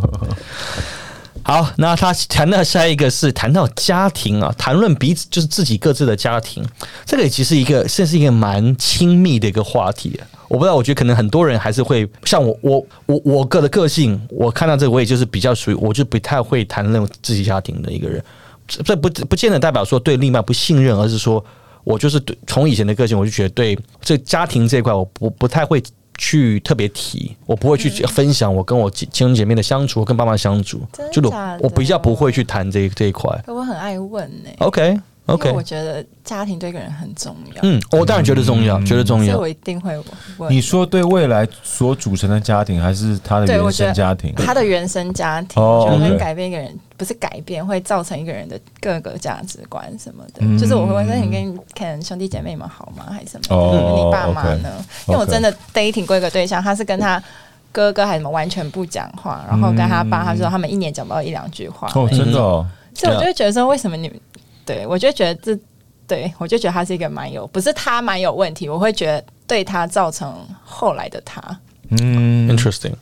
好，那他谈到下一个是谈到家庭啊，谈论彼此就是自己各自的家庭，这个也其实一个这是一个蛮亲密的一个话题。我不知道，我觉得可能很多人还是会像我，我我我个的个性，我看到这个我也就是比较属于，我就不太会谈论自己家庭的一个人。这不不见得代表说对另一半不信任，而是说我就是对从以前的个性，我就觉得对这家庭这一块，我不不太会去特别提，我不会去分享我跟我亲兄姐妹的相处，跟爸妈相处，就我比较不会去谈这这一块。我很爱问呢、OK OK，我觉得家庭对一个人很重要，嗯，我当然觉得重要，觉得重要所以我。一定会问。你说对未来所组成的家庭，还是他的原对我觉得生家庭？他的原生家庭，哦我觉得会改变一个人，不是改变，会造成一个人的各个价值观什么的。嗯就是我会问，那你跟可能兄弟姐妹们好吗？还是什么？哦你爸妈呢？因为我真的 dating 过一个对象，他是跟他哥哥还是什么完全不讲话，然后跟他爸，他说他们一年讲不到一两句话，哦，真的哦，所以我就会觉得说，为什么你们对我就觉得这对我就觉得他是一个蛮有，不是他蛮有问题，我会觉得对他造成后来的他，嗯，Interesting，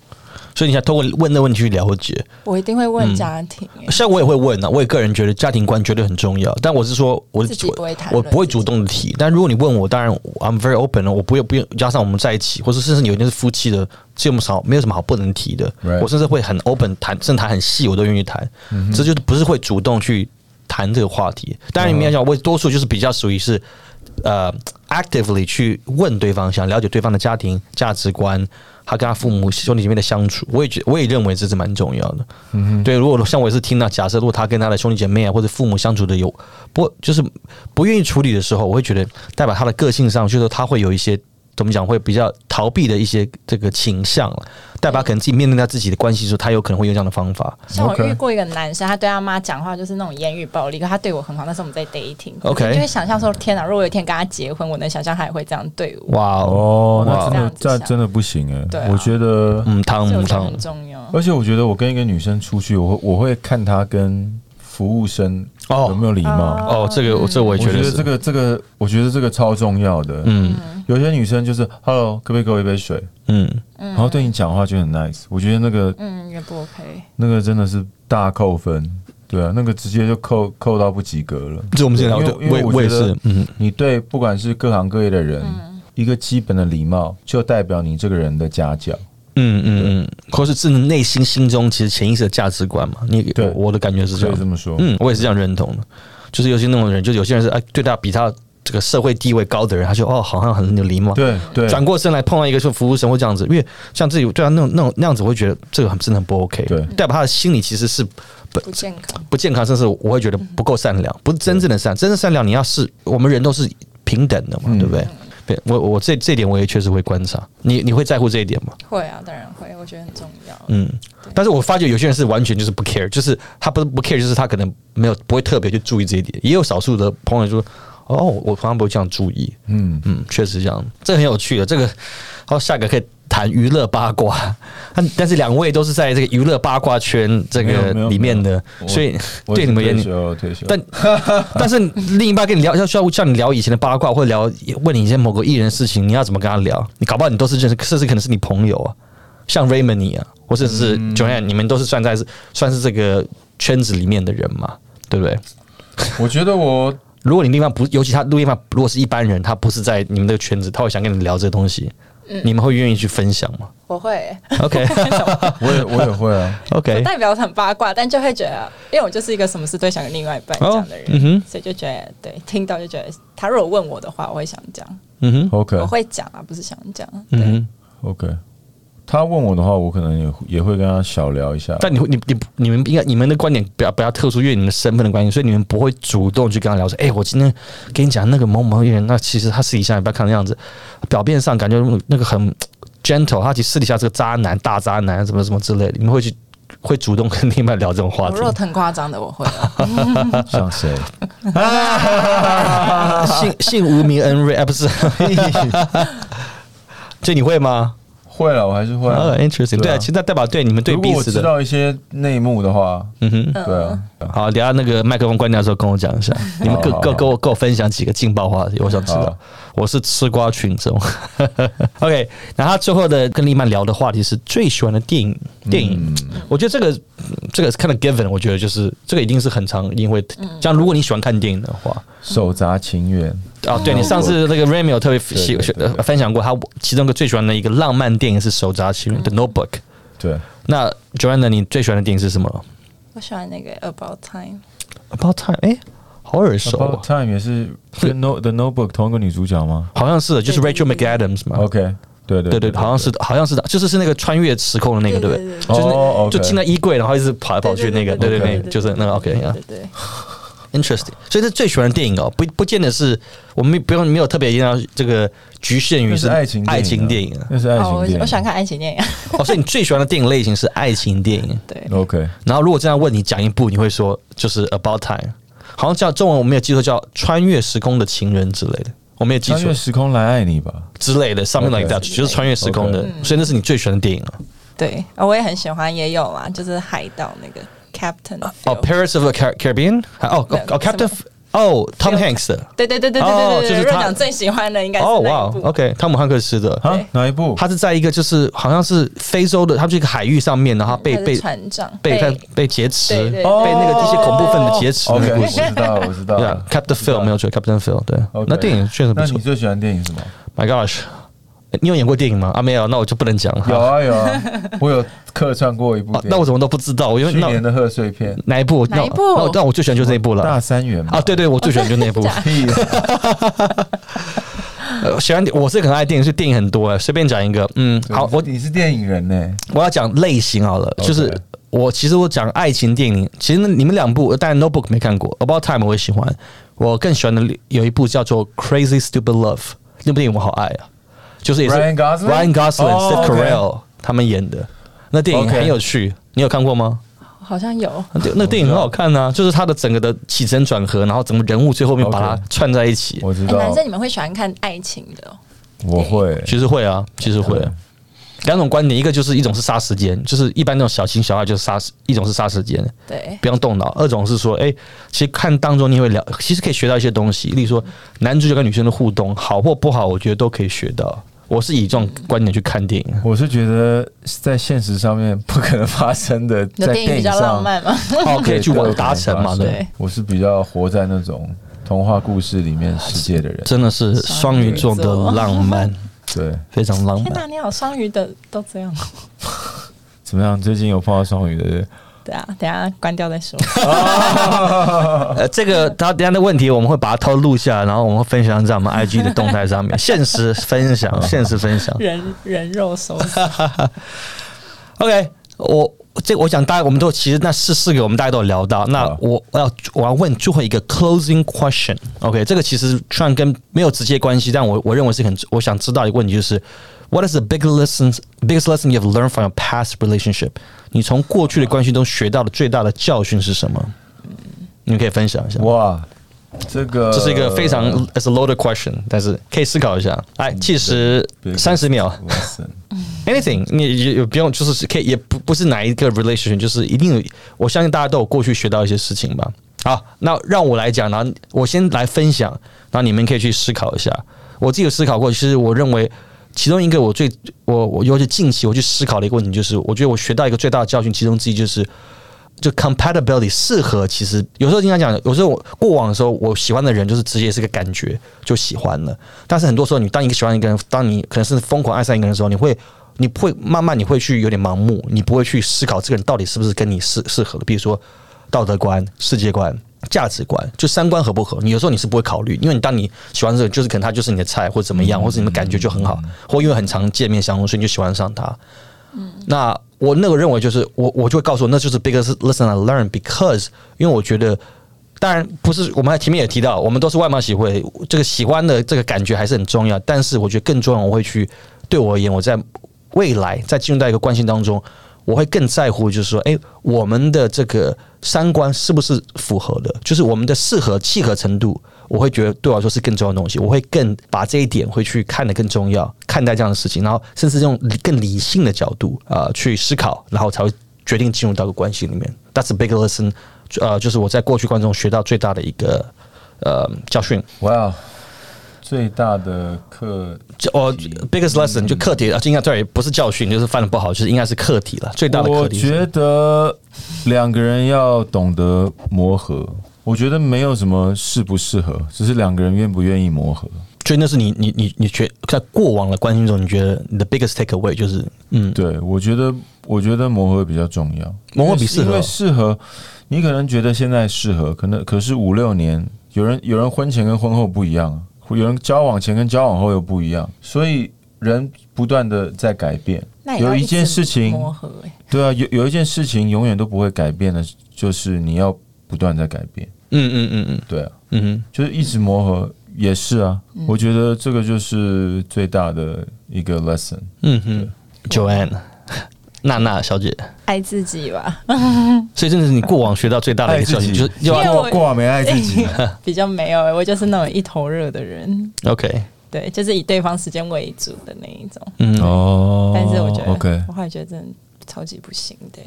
所以你想通过问那问题去了解。我一定会问家庭、欸像我也会问啊，我也个人觉得家庭观绝对很重要，但我是说我自己不会谈我不会主动的提。但如果你问我，当然 I'm very open 了，我不用不用加上我们在一起，或者甚至有一天是夫妻的，这么少没有什么好不能提的。Right 我甚至会很 open 谈，甚至谈很细，我都愿意谈。这就是不是会主动去谈这个话题。当然你们要讲，我多数就是比较属于是呃 actively 去问对方，想了解对方的家庭价值观，他跟他父母兄弟姐妹的相处，我也觉我也认为这是蛮重要的。嗯，对，如果像我也是听到，假设如果他跟他的兄弟姐妹啊或者父母相处的有不就是不愿意处理的时候，我会觉得代表他的个性上，就是他会有一些。怎么讲会比较逃避的一些这个倾向了，代表可能自己面对他自己的关系的时候，他有可能会用这样的方法。像我遇过一个男生，他对他妈讲话就是那种言语暴力，可他对我很好，那时候我们在 dating。OK 你就会想象说，天哪！如果有一天跟他结婚，我能想象他也会这样对我。哇哦，哦，那真的这样真的不行哎、我觉得，嗯，汤嗯汤很，重要。而且我觉得我跟一个女生出去，我会我会看她跟服务生哦有没有礼貌。哦，这个我这我我也觉得是觉得这个这个，我觉得这个超重要的。嗯有些女生就是 “hello”，可不可以给我一杯水？嗯，然后对你讲话就很 nice。我觉得那个嗯，也不 OK。那个真的是大扣分，对啊，那个直接就扣扣到不及格了。就我们现在聊，因为因为我也是，嗯，你对不管是各行各业的人，一个基本的礼貌，就代表你这个人的家教。嗯嗯嗯，或是自内心心中其实潜意识的价值观嘛，你对我我的感觉是这样可以这，么说。嗯，我也是这样认同的，就是有些那种人，就是有些人是哎，对他比他这个社会地位高的人，他就哦，好像很有礼貌，对对，转过身来碰到一个说服务生或这样子，因为像自己对他那种那种那样子，我会觉得这个很真的很不 OK，对代表他的心理其实是不健康。不健康，甚至我会觉得不够善良，不是真正的善，真正善良你要是我们人都是平等的嘛，嗯对不对？对我我这这点我也确实会观察，你你会在乎这一点吗？会啊，当然会，我觉得很重要。嗯，但是我发觉有些人是完全就是不 care，就是他不是不 care，就是他可能没有不会特别去注意这一点。也有少数的朋友说，哦，我好像不会这样注意。嗯，嗯，确实这样，这很有趣的。这个，好，下一个可以谈娱乐八卦，但但是两位都是在这个娱乐八卦圈这个里面的，所以对你们也退休，但 但是另一半跟你聊，要需要叫你聊以前的八卦，或者聊问你一些某个艺人的事情，你要怎么跟他聊？你搞不好你都是认识，甚至可能是你朋友啊。像 Raymond 你啊，或者是 Joanne，、你们都是算在算是这个圈子里面的人嘛，对不对？我觉得我如果你另一半不，尤其他另一半如果是一般人，他不是在你们这个圈子，他会想跟你聊这个东西，你们会愿意去分享吗？我会，？OK。我也我也会啊，OK，代表很八卦，但就会觉得，因为我就是一个什么事都想跟另外一半讲的人，哦嗯哼。所以就觉得对，听到就觉得他如果问我的话，我会想讲，嗯哼，OK。我会讲啊，不是想讲。嗯哼。OK。他问我的话，我可能也也会跟他小聊一下。但你会你你你们应该你们的观点不要不要特殊，因为你们身份的关系，所以你们不会主动去跟他聊说，哎、我今天跟你讲那个某某艺人，那其实他私底下也不要看那样子，表面上感觉那个很 gentle，他其实私底下是个渣男、大渣男，什么什么之类的，你们会去会主动跟另一半聊这种话题我如？果很夸张的，我会啊。像谁？姓姓无名恩瑞，哎、不是，这你会吗？会了，我还是会啊。啊，interesting，对啊，其实那代表对你们对如果我知彼此的，道一些内幕的话，嗯哼。对啊，好，等下那个麦克风关掉的时候跟我讲一下，你们各各跟我跟我分享几个劲爆话题，我想知道好。我是吃瓜群众。OK，然后他最后的跟丽曼聊的话题是最喜欢的电影。电影，我觉得这个这个是看的 given，我觉得就是这个一定是很长因为像如果你喜欢看电影的话，手札情缘，哦，对你上次那个 Remy 有特别喜分享过，他其中一个最喜欢的一个浪漫电影是《手札情缘》的 Notebook。对，那 Joanna，你最喜欢的电影是什么？我喜欢那个 About Time，？About Time，哎，好耳熟、About 哦，Time 也是跟 No The Notebook 同一个女主角吗好像是的，就是 Rachel McAdams 嘛。？OK，对对对对，好像是好像是的，就是是那个穿越时空的那个，对不对？对对就是就进到衣柜，然后一直跑来跑去那个，对对对，就是那个 OK 啊对对，，interesting。所以这最喜欢的电影哦，不不见得是我们不用没有特别一定要这个局限于是爱情爱情电影啊。那是爱哦，情电影。我我喜欢看爱情电影，哦，所以你最喜欢的电影类型是爱情电影。对，OK，然后如果这样问你讲一部，你会说就是 About Time，好像叫中文我没有记错叫穿越时空的情人之类的，我没有记错穿越时空来爱你吧。之类的，something like that，就是穿越时空的所以那是你最喜欢的电影啊。对，啊我也很喜欢，也有啊，就是海盗那个 Captain，哦 Phil，Paris of the Car- Caribbean，还哦哦，Captain，什哦，Tom Hanks 的，对对对对对哦对就是他最喜欢的应该是哦哇，，OK，汤姆汉克斯的，啊，哪一部？他是在一个就是好像是非洲的，他是一个海域上面，然后被被船长被被被劫持，被那个一些恐怖分子劫持 OK，我。知道，我知道。Yeah，Captain Phil 没有错，Captain Phil 对。那电影确实不错。那你。最喜欢电影什么？My gosh，你有演过电影吗？啊，没有，那我就不能讲了。有啊有啊，我有客串过一部。啊那我怎么都不知道？我因为那去年的贺岁片哪一部？哪一部那我那我最喜欢就是那一部了大。三元嘛啊，对对，我最喜欢就是那一部。喜欢我是很爱电影，所以电影很多啊。随便讲一个，嗯，好，我你是电影人呢？我要讲类型好了就是我其实我讲爱情电影，其实你们两部，但 Notebook 没看过，About Time 我也喜欢，我更喜欢的有一部叫做 Crazy Stupid Love，那部电影我好爱啊，就是也是 Ryan Gosling、哦 Steve Carell 他们演的，那电影很有趣，你有看过吗？好像有，那电影很好看啊，就是它的整个的起承转合，然后整个人物最后面把它串在一起。哎，我知道。男，生你们会喜欢看爱情的？哦？我会。其实会啊，其实会、对。两种观点，一个就是一种是杀时间，就是一般那种小情小爱就是杀时，一种是杀时间，对，不用动脑；二种是说，哎、其实看当中你会了，其实可以学到一些东西，例如说男主角跟女生的互动好或不好，我觉得都可以学到。我是以这种观点去看电影，我是觉得在现实上面不可能发生的，有在电影比较上浪漫嘛？哦，可以去达成嘛，对，对我是比较活在那种童话故事里面世界的人，真的是双鱼座的浪漫，对，非常浪漫。天哪，你好，双鱼的都这样。怎么样？最近有碰到双鱼的？对啊，等下关掉再说。呃，这个他等一下的问题，我们会把它偷录下来，然后我们会分享在我们 IG 的动态上面，现实分享，现实分享。人人肉搜索，OK，我这我想大家我们都其实那四四个我们大家都有聊到。那我我要我要问最后一个 closing question。OK，这个其实虽然跟没有直接关系，但我我认为是很我想知道一个问题就是，What is the big lessons biggest lesson you've learned from your past relationship？你从过去的关系中学到的最大的教训是什么？你们可以分享一下。哇，这个这是一个非常 it's a loaded question，但是可以思考一下。来，计时三十秒。anything，你也也不用，就是可以，也不不是哪一个 relationship，就是一定有，我相信大家都有过去学到一些事情吧。好，那让我来讲，然后我先来分享，然后你们可以去思考一下。我自己有思考过，其实我认为其中一个我最我我尤其近期我去思考的一个问题，就是我觉得我学到一个最大的教训，其中之一就是。就 compatibility 适合，其实有时候经常讲，有时候我过往的时候，我喜欢的人就是直接是个感觉就喜欢了。但是很多时候，你当一个喜欢一个人，当你可能是疯狂爱上一个人的时候，你会你不会慢慢你会去有点盲目，你不会去思考这个人到底是不是跟你适适合的。比如说道德观、世界观、价值观，就三观合不合，你有时候你是不会考虑，因为你当你喜欢这个，就是可能他就是你的菜或者怎么样，或者你们感觉就很好，或因为很常见面相处，所以你就喜欢上他。嗯，那。我那个认为就是我，我就会告诉我，那就是 biggest lesson I learn because，因为我觉得，当然不是我们前面也提到，我们都是外貌协会，这个喜欢的这个感觉还是很重要。但是我觉得更重要，我会去对我而言，我在未来在进入到一个关系当中，我会更在乎，就是说，哎，我们的这个三观是不是符合的，就是我们的适合契合程度。我会觉得对我来说是更重要的东西，我会更把这一点会去看得更重要，看待这样的事情，然后甚至用更理性的角度啊去思考，然后才会决定进入到个关系里面。That's a big lesson，呃，就是我在过去观众学到最大的一个呃教训。哇，最大的课，哦，biggest lesson 就课题啊，应该对，不是教训，就是犯的不好，就是应该是课题了。最大的课题，我觉得两个人要懂得磨合。我觉得没有什么适不适合，只是两个人愿不愿意磨合。所以那是你你你你觉在过往的关系中，你觉得你的 biggest takeaway 就是，嗯，对我觉得我觉得磨合比较重要，磨合比适合，因为适合你可能觉得现在适合，可能可是五六年，有人有人婚前跟婚后不一样，有人交往前跟交往后又不一样，所以人不断的在改变。有一件事情磨合，对啊，有有一件事情永远都不会改变的，就是你要。不断在改变，嗯嗯嗯嗯，对啊，嗯哼，就是一直磨合也是啊，我觉得这个就是最大的一个 lesson，嗯哼，Joanne，娜娜小姐，爱自己吧，所以真的是你过往学到最大的一个教训，就是过过往没爱自己，比较没有，我就是那种一头热的人，OK，对，就是以对方时间为主的那一种，嗯哦，但是我觉得，OK，我后来觉得真的超级不行的。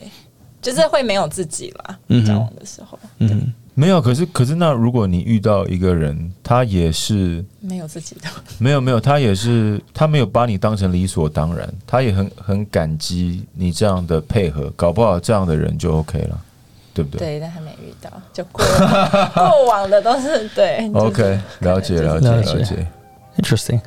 就是会没有自己啦，交往的时候，嗯，没有。可是，可是，那如果你遇到一个人，他也是没有自己的，没有，没有，他也是，他没有把你当成理所当然，他也很很感激你这样的配合，搞不好这样的人就 OK 了，对不对？对，但还没遇到，就过 过往的都是对。OK，了解，了解，了解，Interesting。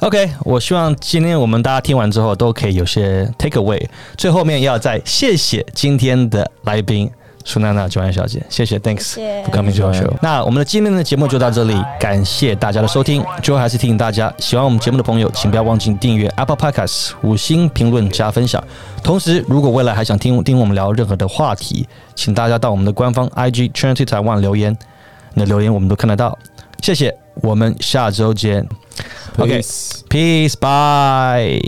OK，我希望今天我们大家听完之后都可以有些 take away。最后面要再谢谢今天的来宾苏娜娜九安小姐，谢谢，Thanks for coming to our show。那我们的今天的节目就到这里，感谢大家的收听。最后还是提醒大家，喜欢我们节目的朋友，请不要忘记订阅 Apple Podcasts，五星评论加分享。同时，如果未来还想听听我们聊任何的话题，请大家到我们的官方 IG Trinity 台湾留言，你的留言我们都看得到。谢谢，我们下周见。Okay. Peace. Bye.